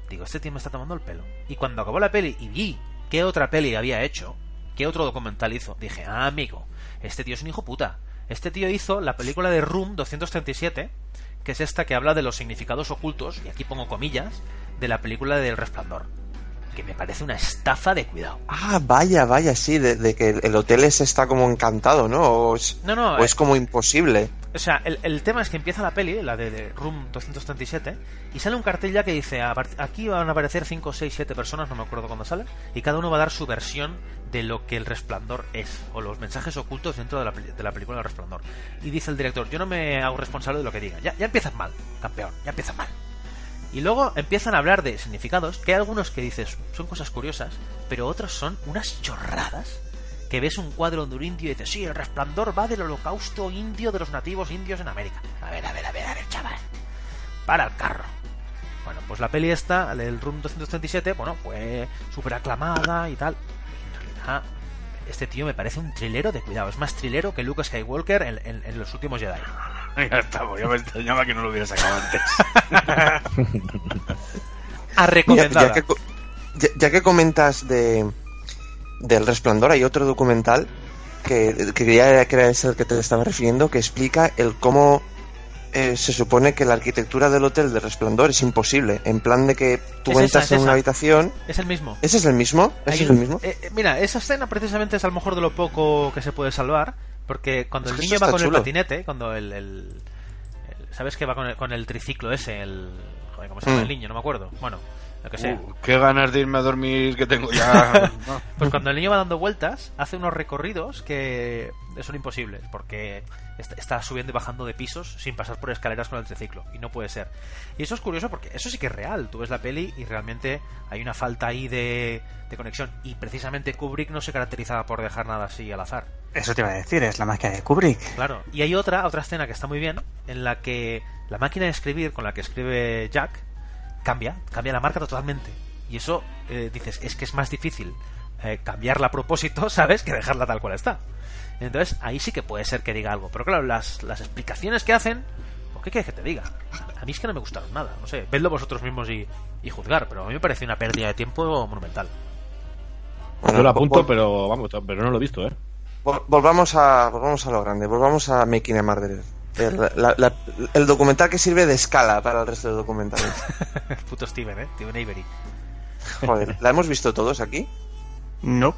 digo, este tío me está tomando el pelo. Y cuando acabó la peli y vi qué otra peli había hecho, qué otro documental hizo, dije, ah, amigo, este tío es un hijo puta. Este tío hizo la película de Room 237, que es esta que habla de los significados ocultos, y aquí pongo comillas, de la película del Resplandor. Que me parece una estafa de cuidado. Ah, vaya, vaya, sí, de, de que el hotel ese está como encantado, ¿no? O es, No, no, o es como imposible. O sea, el, el tema es que empieza la peli, la de, de Room 237, y sale un cartel ya que dice, "A part- aquí van a aparecer 5, 6, 7 personas, no me acuerdo cuándo sale, y cada uno va a dar su versión de lo que el resplandor es, o los mensajes ocultos dentro de la, de la película del resplandor. Y dice el director, yo no me hago responsable de lo que diga. Ya, ya empiezas mal, campeón, ya empiezas mal. Y luego empiezan a hablar de significados, que hay algunos que dices son cosas curiosas, pero otros son unas chorradas. Que ves un cuadro de un indio y dices, sí, el resplandor va del holocausto indio de los nativos indios en América. A ver, a ver, a ver, a ver, chaval. Para el carro. Bueno, pues la peli esta, el Room 237, bueno, fue súper aclamada y tal. En realidad, este tío me parece un trilero de cuidado. Es más trilero que Luke Skywalker en, en- en los últimos Jedi. Ya estamos, yo me extrañaba que no lo hubiera sacado antes. A Mira, recomendada. ya, ya- ya que comentas de del resplandor, hay otro documental que, que creía que era ese al que te estaba refiriendo, que explica el cómo eh, se supone que la arquitectura del hotel de resplandor es imposible. En plan de que tú Es esa, entras es en esa. una habitación. Es el mismo. ¿Ese es el mismo? ¿Ese es el mismo? eh, eh, mira, esa escena precisamente es a lo mejor de lo poco que se puede salvar, porque cuando Es el niño va con chulo. el patinete, cuando el, el- el- ¿Sabes que va con el, con el triciclo ese? El, joder, ¿Cómo se llama Mm. el niño? No me acuerdo. Bueno, lo que sea. Uh, qué ganas de irme a dormir que tengo ya. No. Pues cuando el niño va dando vueltas, hace unos recorridos que son imposibles, porque est- está subiendo y bajando de pisos sin pasar por escaleras con el triciclo, y no puede ser. Y eso es curioso porque eso sí que es real. Tú ves la peli y realmente hay una falta ahí de, de conexión. Y precisamente Kubrick no se caracterizaba por dejar nada así al azar. Eso te iba a decir, es la magia de Kubrick. Claro. Y hay otra, otra escena que está muy bien, en la que la máquina de escribir con la que escribe Jack cambia, cambia la marca totalmente. Y eso, eh, dices, es que es más difícil eh, cambiarla a propósito, ¿sabes? Que dejarla tal cual está. Entonces, ahí sí que puede ser que diga algo. Pero claro, las, las explicaciones que hacen, ¿por qué quieres que te diga? A mí es que no me gustaron nada. No sé, vedlo vosotros mismos y, y juzgar. Pero a mí me parece una pérdida de tiempo monumental. Yo lo apunto, pero vamos, pero no lo he visto, ¿eh? vol- volvamos a volvamos a lo grande, volvamos a Making a Murderer. El, la- la- el documental que sirve de escala para el resto de documentales. Puto Steven, ¿eh? Steven Avery. Joder, ¿la hemos visto todos aquí? No.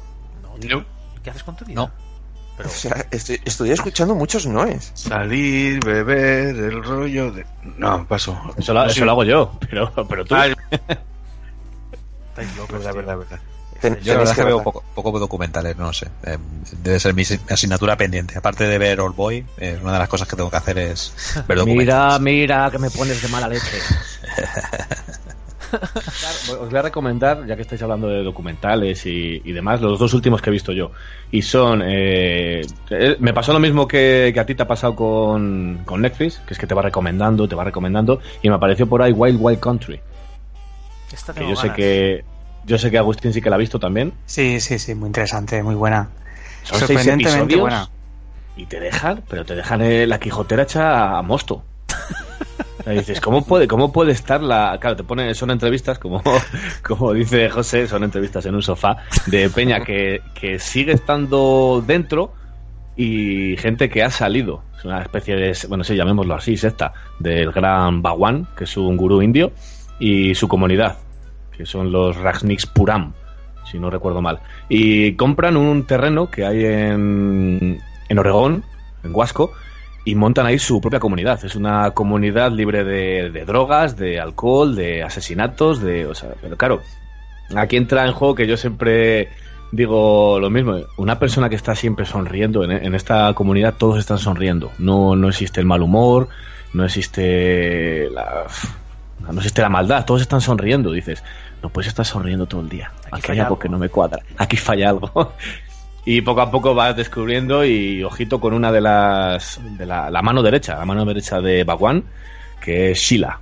No. ¿Qué haces con tu vida? O sea, estoy, estoy escuchando muchos noes. Salir, beber, el rollo de. No, paso. Eso lo, No, eso sí. lo hago yo, pero, pero tú. Estáis locos, verdad, tío. verdad, verdad. Ten- Yo la verdad es que veo poco, poco documentales, no sé. Eh, debe ser mi asi- asignatura pendiente. Aparte de ver Old Boy, eh, una de las cosas que tengo que hacer es ver documentales. Mira, mira, que me pones de mala leche. Claro, Os voy a recomendar, ya que estáis hablando de documentales y, y demás, los dos últimos que he visto yo. Y son. eh, eh, me pasó lo mismo que, que a ti te ha pasado con, con Netflix, que es que te va recomendando, te va recomendando. Y me apareció por ahí Wild Wild Country. Esta Que yo sé que. Yo sé que Agustín sí que la ha visto también. Sí, sí, sí, muy interesante, muy buena. Son seis Sorprendentemente episodios buena. y te dejan, pero te dejan eh, la Quijotera hecha a mosto. O sea, dices, ¿cómo puede, ¿cómo puede estar la...? Claro, te pone, son entrevistas, como, como dice José, son entrevistas en un sofá de Peña que, que sigue estando dentro y gente que ha salido. Es una especie de, bueno, sí, llamémoslo así, secta, del gran Bhagwan, que es un gurú indio, y su comunidad, que son los Rajniks Puram, si no recuerdo mal. Y compran un terreno que hay en, en Oregón, en Huasco, y montan ahí su propia comunidad. Es una comunidad libre de, de drogas, de alcohol, de asesinatos, de... O sea, pero claro, aquí entra en juego que yo siempre digo lo mismo. Una persona que está siempre sonriendo, en, en esta comunidad todos están sonriendo. No, no existe el mal humor, no existe la... No existe la maldad, todos están sonriendo, dices. No puedes estar sonriendo todo el día. Aquí, hay falla algo algo. que no me cuadra. Aquí falla algo. y poco a poco vas descubriendo y ojito con una de las de la, la mano derecha, la mano derecha de Bagwan, que es Sheila.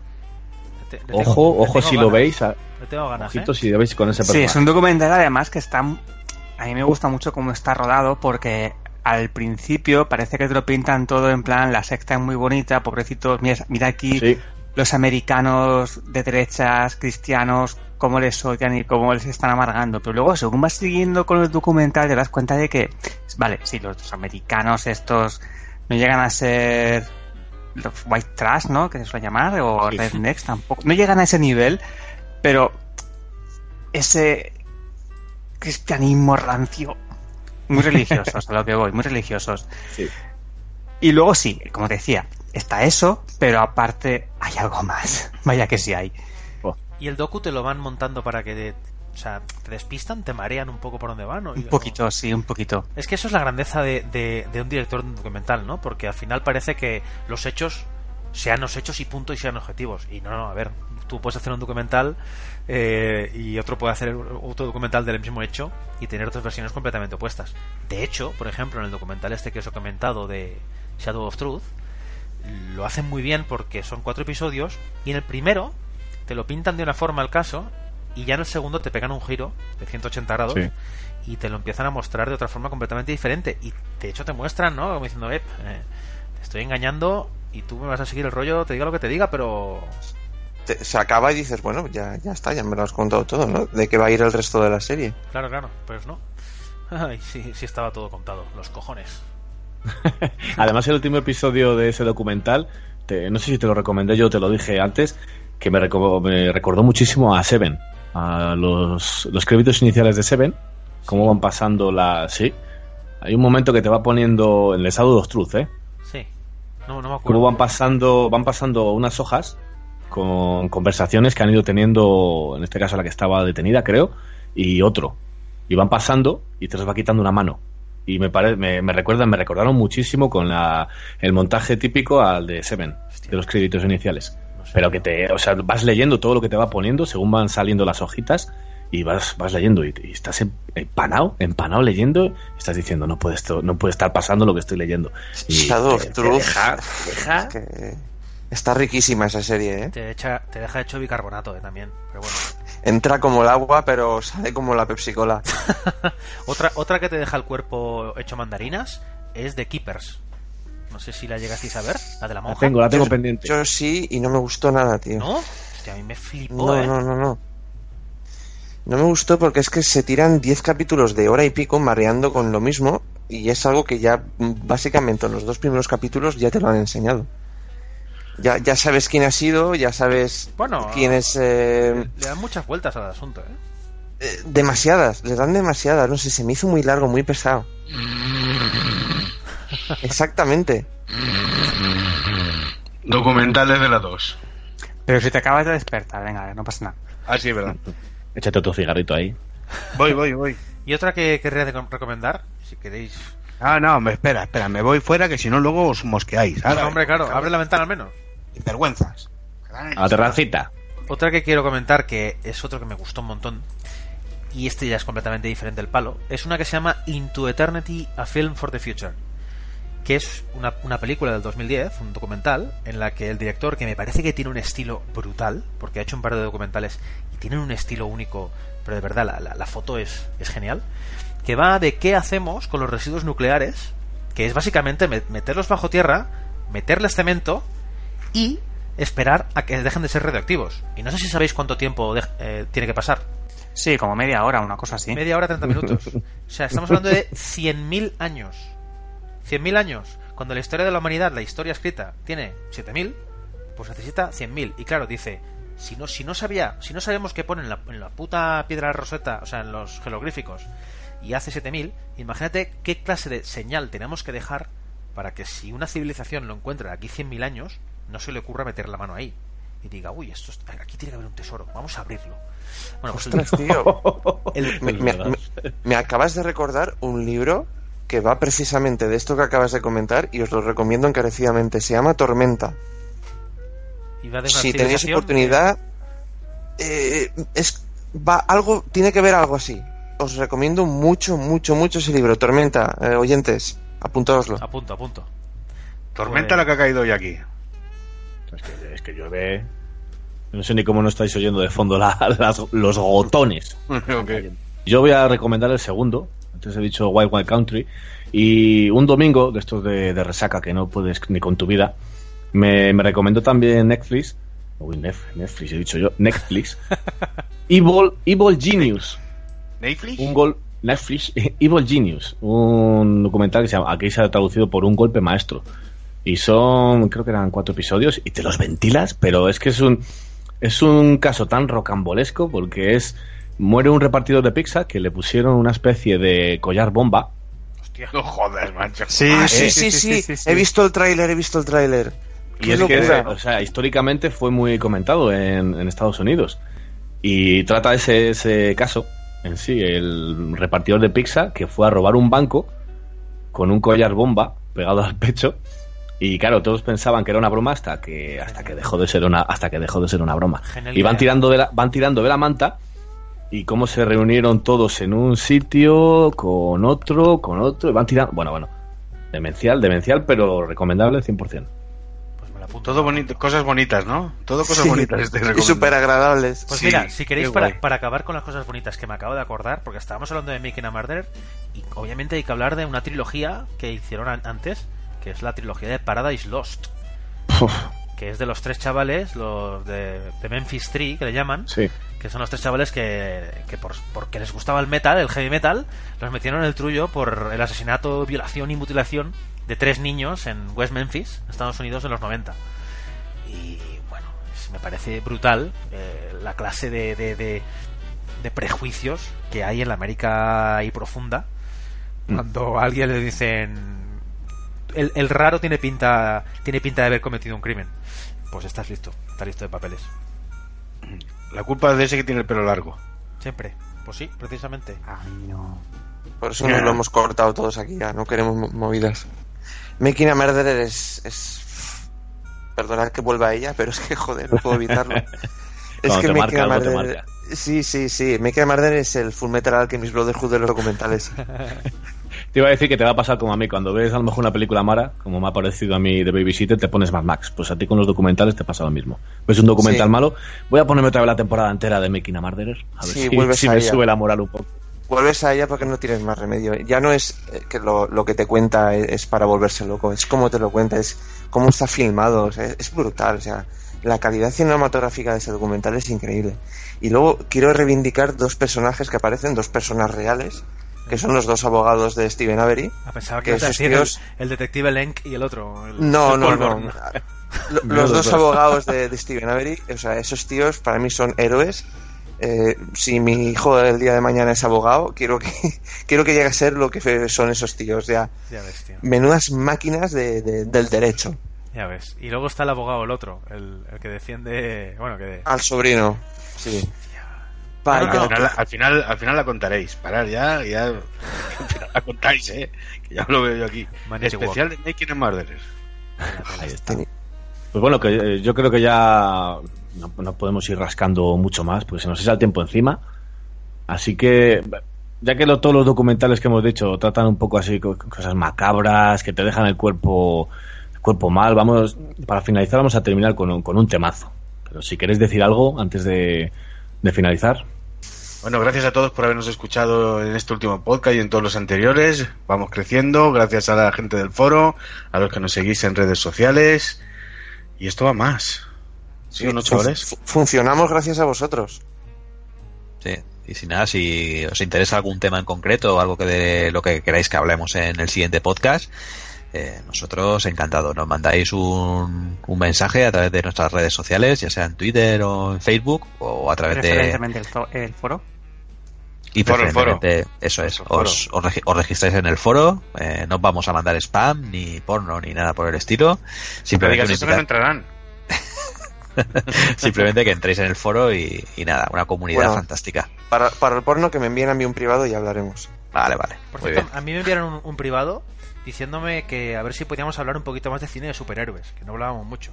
Te- tengo- Ojo, le ojo tengo si lo veis, a- Le tengo ganas, ojito ¿eh? si lo veis con ese Sí, personaje. es un documental además que está... A mí me gusta mucho cómo está rodado porque al principio parece que te lo pintan todo en plan la secta es muy bonita, pobrecitos, mira, mira aquí Sí. Los americanos de derechas, cristianos, cómo les odian y cómo les están amargando. Pero luego, según vas siguiendo con el documental, te das cuenta de que, vale, sí, los, americanos estos no llegan a ser los white trash, ¿no? Que se suele llamar, o Sí. rednecks tampoco. No llegan a ese nivel, pero ese cristianismo rancio. Muy religiosos, a lo que voy, muy religiosos. Sí. Y luego sí, como te decía, está eso, pero aparte hay algo más. Vaya que sí hay. Y el docu te lo van montando para que o sea, te despistan, te marean un poco por donde van. Un poquito, sí, un poquito. Es que eso es la grandeza de, de, de un director de un documental, ¿no? Porque al final parece que los hechos sean los hechos y punto y sean objetivos. Y no, no, a ver, tú puedes hacer un documental eh, y otro puede hacer otro documental del mismo hecho y tener dos versiones completamente opuestas. De hecho, por ejemplo, en el documental este que os he comentado de Shadow of Truth, lo hacen muy bien porque son cuatro episodios y en el primero te lo pintan de una forma al caso y ya en el segundo te pegan un giro de 180 grados Sí. y te lo empiezan a mostrar de otra forma completamente diferente y de hecho te muestran, ¿no? Como diciendo, "Ep, eh, te estoy engañando y tú me vas a seguir el rollo, te diga lo que te diga, pero Te- se acaba y dices, bueno, ya, ya está, ya me lo has contado todo, ¿no? De qué va a ir el resto de la serie. claro, claro, pues no. Ay, sí, sí estaba todo contado, los cojones. Además, el último episodio de ese documental, te- no sé si te lo recomendé yo, te lo dije antes, que me, reco- me recordó muchísimo a Seven, a los, los créditos iniciales de Seven, cómo van pasando la... Sí, hay un momento que te va poniendo en el estado de los truth, ¿eh? Sí. No, no me acuerdo. Cómo van pasando, van pasando unas hojas con conversaciones que han ido teniendo, en este caso la que estaba detenida, creo, y otro. Y van pasando y te los va quitando una mano. Y me, pare, me, me recuerdan, me recordaron muchísimo con la, el montaje típico al de Seven, de los créditos iniciales. Pero que te, o sea, vas leyendo todo lo que te va poniendo según van saliendo las hojitas y vas, vas leyendo y, y estás em- empanado, empanado leyendo, y estás diciendo, no puede, esto, no puede estar pasando lo que estoy leyendo. Y Shadow of Truth. deja- deja- Es que está riquísima esa serie, ¿eh? Te, echa, te deja hecho bicarbonato eh, también, pero bueno. Entra como el agua, pero sale como la Pepsi Cola. Otra, otra que te deja el cuerpo hecho mandarinas es de Keepers. No sé si la llegasteis a ver, la de la La monja. tengo, la tengo Yo- pendiente. Yo sí, y no me gustó nada, tío. ¿No? Hostia, a mí me flipó, No, ¿eh? no, no, no. No me gustó porque es que se tiran 10 capítulos de hora y pico mareando con lo mismo y es algo que ya mm, básicamente en los dos primeros capítulos ya te lo han enseñado. Ya, ya sabes quién ha sido, ya sabes Bueno, quién es... eh, Le dan muchas vueltas al asunto, ¿eh? eh, demasiadas, le dan demasiadas, no sé, se me hizo muy largo, muy pesado. Exactamente. Documentales de la 2. Pero si te acabas de despertar, venga, no pasa nada. Ah, sí, es verdad. Échate otro cigarrito ahí. Voy, voy, voy. Y otra que querría recomendar, si queréis. Ah, no, me espera, espera, me voy fuera que si no luego os mosqueáis. Bueno, hombre, claro, abre la ventana al menos. Vergüenzas. A la terracita. Otra que quiero comentar, que es otro que me gustó un montón, y este ya es completamente diferente del palo, es una que se llama Into Eternity, A Film for the Future, que es una, una película del 2010, un documental, en la que el director, que me parece que tiene un estilo brutal, porque ha hecho un par de documentales y tienen un estilo único, pero de verdad la, la- la foto es, es genial, que va de qué hacemos con los residuos nucleares, que es básicamente me- meterlos bajo tierra, meterles cemento y esperar a que dejen de ser radioactivos. Y no sé si sabéis cuánto tiempo de- eh, tiene que pasar. Sí, como media hora, una cosa así. Media hora, 30 minutos. O sea, estamos hablando de 100.000 años. 100.000 años. Cuando la historia de la humanidad, la historia escrita, tiene 7.000, pues necesita 100.000. Y claro, dice, si no, si no sabía, si no sabemos qué pone en la, en la puta piedra roseta, o sea, en los jeroglíficos, y hace 7.000, imagínate qué clase de señal tenemos que dejar para que si una civilización lo encuentra aquí 100.000 años, no se le ocurra meter la mano ahí. Y diga, uy, esto es- aquí tiene que haber un tesoro, vamos a abrirlo. Bueno, pues el- Ostras, tío. el- me, me- me- me acabas de recordar un libro que va precisamente de esto que acabas de comentar y os lo recomiendo encarecidamente. Se llama Tormenta. y va de una Si tenéis civilización oportunidad, eh, es va algo tiene que ver algo así. Os recomiendo mucho, mucho, mucho ese libro. Tormenta, eh, oyentes, apuntaoslo. A punto, a punto. Tormenta la que ha caído hoy aquí. Es que, es que llueve. No sé ni cómo no estáis oyendo de fondo la- las- los gotones. Yo voy a recomendar el segundo. Antes he dicho Wild Wild Country. Y un domingo, de estos de, de resaca que no puedes ni con tu vida, me, me recomendó también Netflix. Uy, Netflix, he dicho yo. Netflix. Evil, Evil Genius. ¿Netflix? Un gol. Netflix. Evil Genius. Un documental que se llama. Aquí se ha traducido por un golpe maestro. Y son, creo que eran cuatro episodios. Y te los ventilas, pero es que es un. Es un caso tan rocambolesco porque es muere un repartidor de pizza que le pusieron una especie de collar bomba. No jodas, mancho. Sí, Ah, sí, eh. sí, sí, He visto el tráiler, he visto el tráiler. Y Qué es que, o sea, históricamente fue muy comentado en, en Estados Unidos. Y trata ese, ese caso en sí, el repartidor de pizza que fue a robar un banco con un collar bomba pegado al pecho. Y claro, todos pensaban que era una broma hasta que hasta que dejó de ser una hasta que dejó de ser una broma. Genial Y van tirando de la, van tirando de la manta y cómo se reunieron todos en un sitio con otro, con otro y van tirando, bueno, bueno, demencial, demencial, pero recomendable 100%. Todo bonito, cosas bonitas, ¿no? Todo cosas Sí, bonitas. y súper agradables. Pues Sí, mira, si queréis, para, para acabar con las cosas bonitas que me acabo de acordar, porque estábamos hablando de Making a Murderer, y obviamente hay que hablar de una trilogía que hicieron an- antes, que es la trilogía de Paradise Lost, que es de los tres chavales, los de, de Memphis 3, que le llaman, Sí. que son los tres chavales que, que por, porque les gustaba el metal, el heavy metal, los metieron en el trullo por el asesinato, violación y mutilación de tres niños en West Memphis, Estados Unidos, en los 90. Y bueno, me parece brutal eh, la clase de, de, de- de prejuicios que hay en la América y profunda cuando a alguien le dicen el, el raro tiene pinta tiene pinta de haber cometido un crimen pues estás listo estás listo de papeles La culpa es de ese que tiene el pelo largo. siempre pues sí precisamente Por eso nos lo hemos cortado todos aquí ya, no queremos mo- movidas. Making a Murderer es, es... Perdonad que vuelva a ella, pero es que joder, no puedo evitarlo. es Cuando que Making a Murderer... Sí, sí, sí. Making a Murderer es el Full Metal Alchemist Brotherhood de los documentales. Te iba a decir que te va a pasar como a mí, cuando ves a lo mejor una película mala, como me ha parecido a mí de Babysitter, te pones Mad Max. Pues a ti con los documentales te pasa lo mismo. Ves un documental Sí. malo, voy a ponerme otra vez la temporada entera de Making a Murderer, a ver Sí, si, a me ella. sube la moral un poco. Vuelves a ella porque no tienes más remedio. Ya no es eh, que lo, lo que te cuenta es, es para volverse loco, es como te lo cuenta, es cómo está filmado, o sea, es brutal. O sea, la calidad cinematográfica de ese documental es increíble. Y luego quiero reivindicar dos personajes que aparecen, dos personas reales, que son los dos abogados de Steven Avery. Ah, pensaba que que a esos el, tíos- el detective Lenk y el otro el- No, el no, no. Lo- Los dos abogados de, de Steven Avery, o sea, esos tíos para mí son héroes. Eh, si mi hijo el día de mañana es abogado, quiero que quiero que llegue a ser lo que fe- son esos tíos. Ya, ya ves tío menudas máquinas de- de- del derecho. ya ves y luego está el abogado el otro el, el que defiende bueno que Al sobrino, sí. Al, final, al, final, al final la contaréis. Parar ya, ya. La contáis, ¿eh? Que ya lo veo yo aquí. Especial de Making a Murderer. Ahí está. Pues bueno, que eh, yo creo que ya no, no podemos ir rascando mucho más, porque se nos echa el tiempo encima. Así que, ya que lo- todos los documentales que hemos dicho tratan un poco así, co- cosas macabras, que te dejan el cuerpo, el cuerpo mal, vamos, para finalizar vamos a terminar con un, con un temazo. Pero si queréis decir algo antes de, de finalizar. Bueno, gracias a todos por habernos escuchado en este último podcast y en todos los anteriores. Vamos creciendo, gracias a la gente del foro, a los que nos seguís en redes sociales. Y esto va más. ¿Sí no, Fun- funcionamos gracias a vosotros. Sí. Y si nada, si os interesa algún tema en concreto o algo que de lo que queráis que hablemos en el siguiente podcast, eh, nosotros encantados. Nos mandáis un, un mensaje a través de nuestras redes sociales, ya sea en Twitter o en Facebook o a través de el, el foro. Y Foro, el foro. preferentemente eso es, foro. os, os, regi- os registráis en el foro, eh, no os vamos a mandar spam ni porno ni nada por el estilo, Pero simplemente digas eso que no entrarán. simplemente que entréis en el foro y, y nada, una comunidad Bueno. fantástica. Para, para el porno que me envíen a mí un privado y hablaremos. Vale, vale, Por muy cierto, bien. a mí me enviaron un, un privado diciéndome que a ver si podíamos hablar un poquito más de cine de superhéroes, que no hablábamos mucho.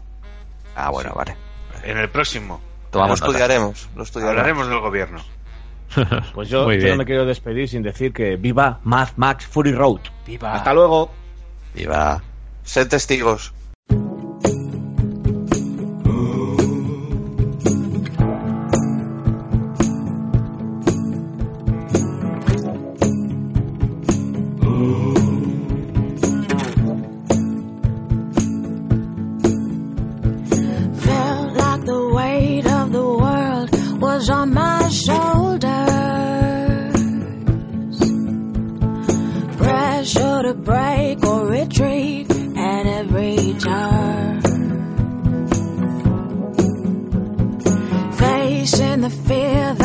Ah, bueno, vale. En el próximo. Tomamos lo estudiaremos, lo estudiaremos. Hablaremos del gobierno. Pues yo, no me quiero despedir sin decir que viva Mad Max Fury Road. ¡Viva! Hasta luego. Viva. Sed testigos. feel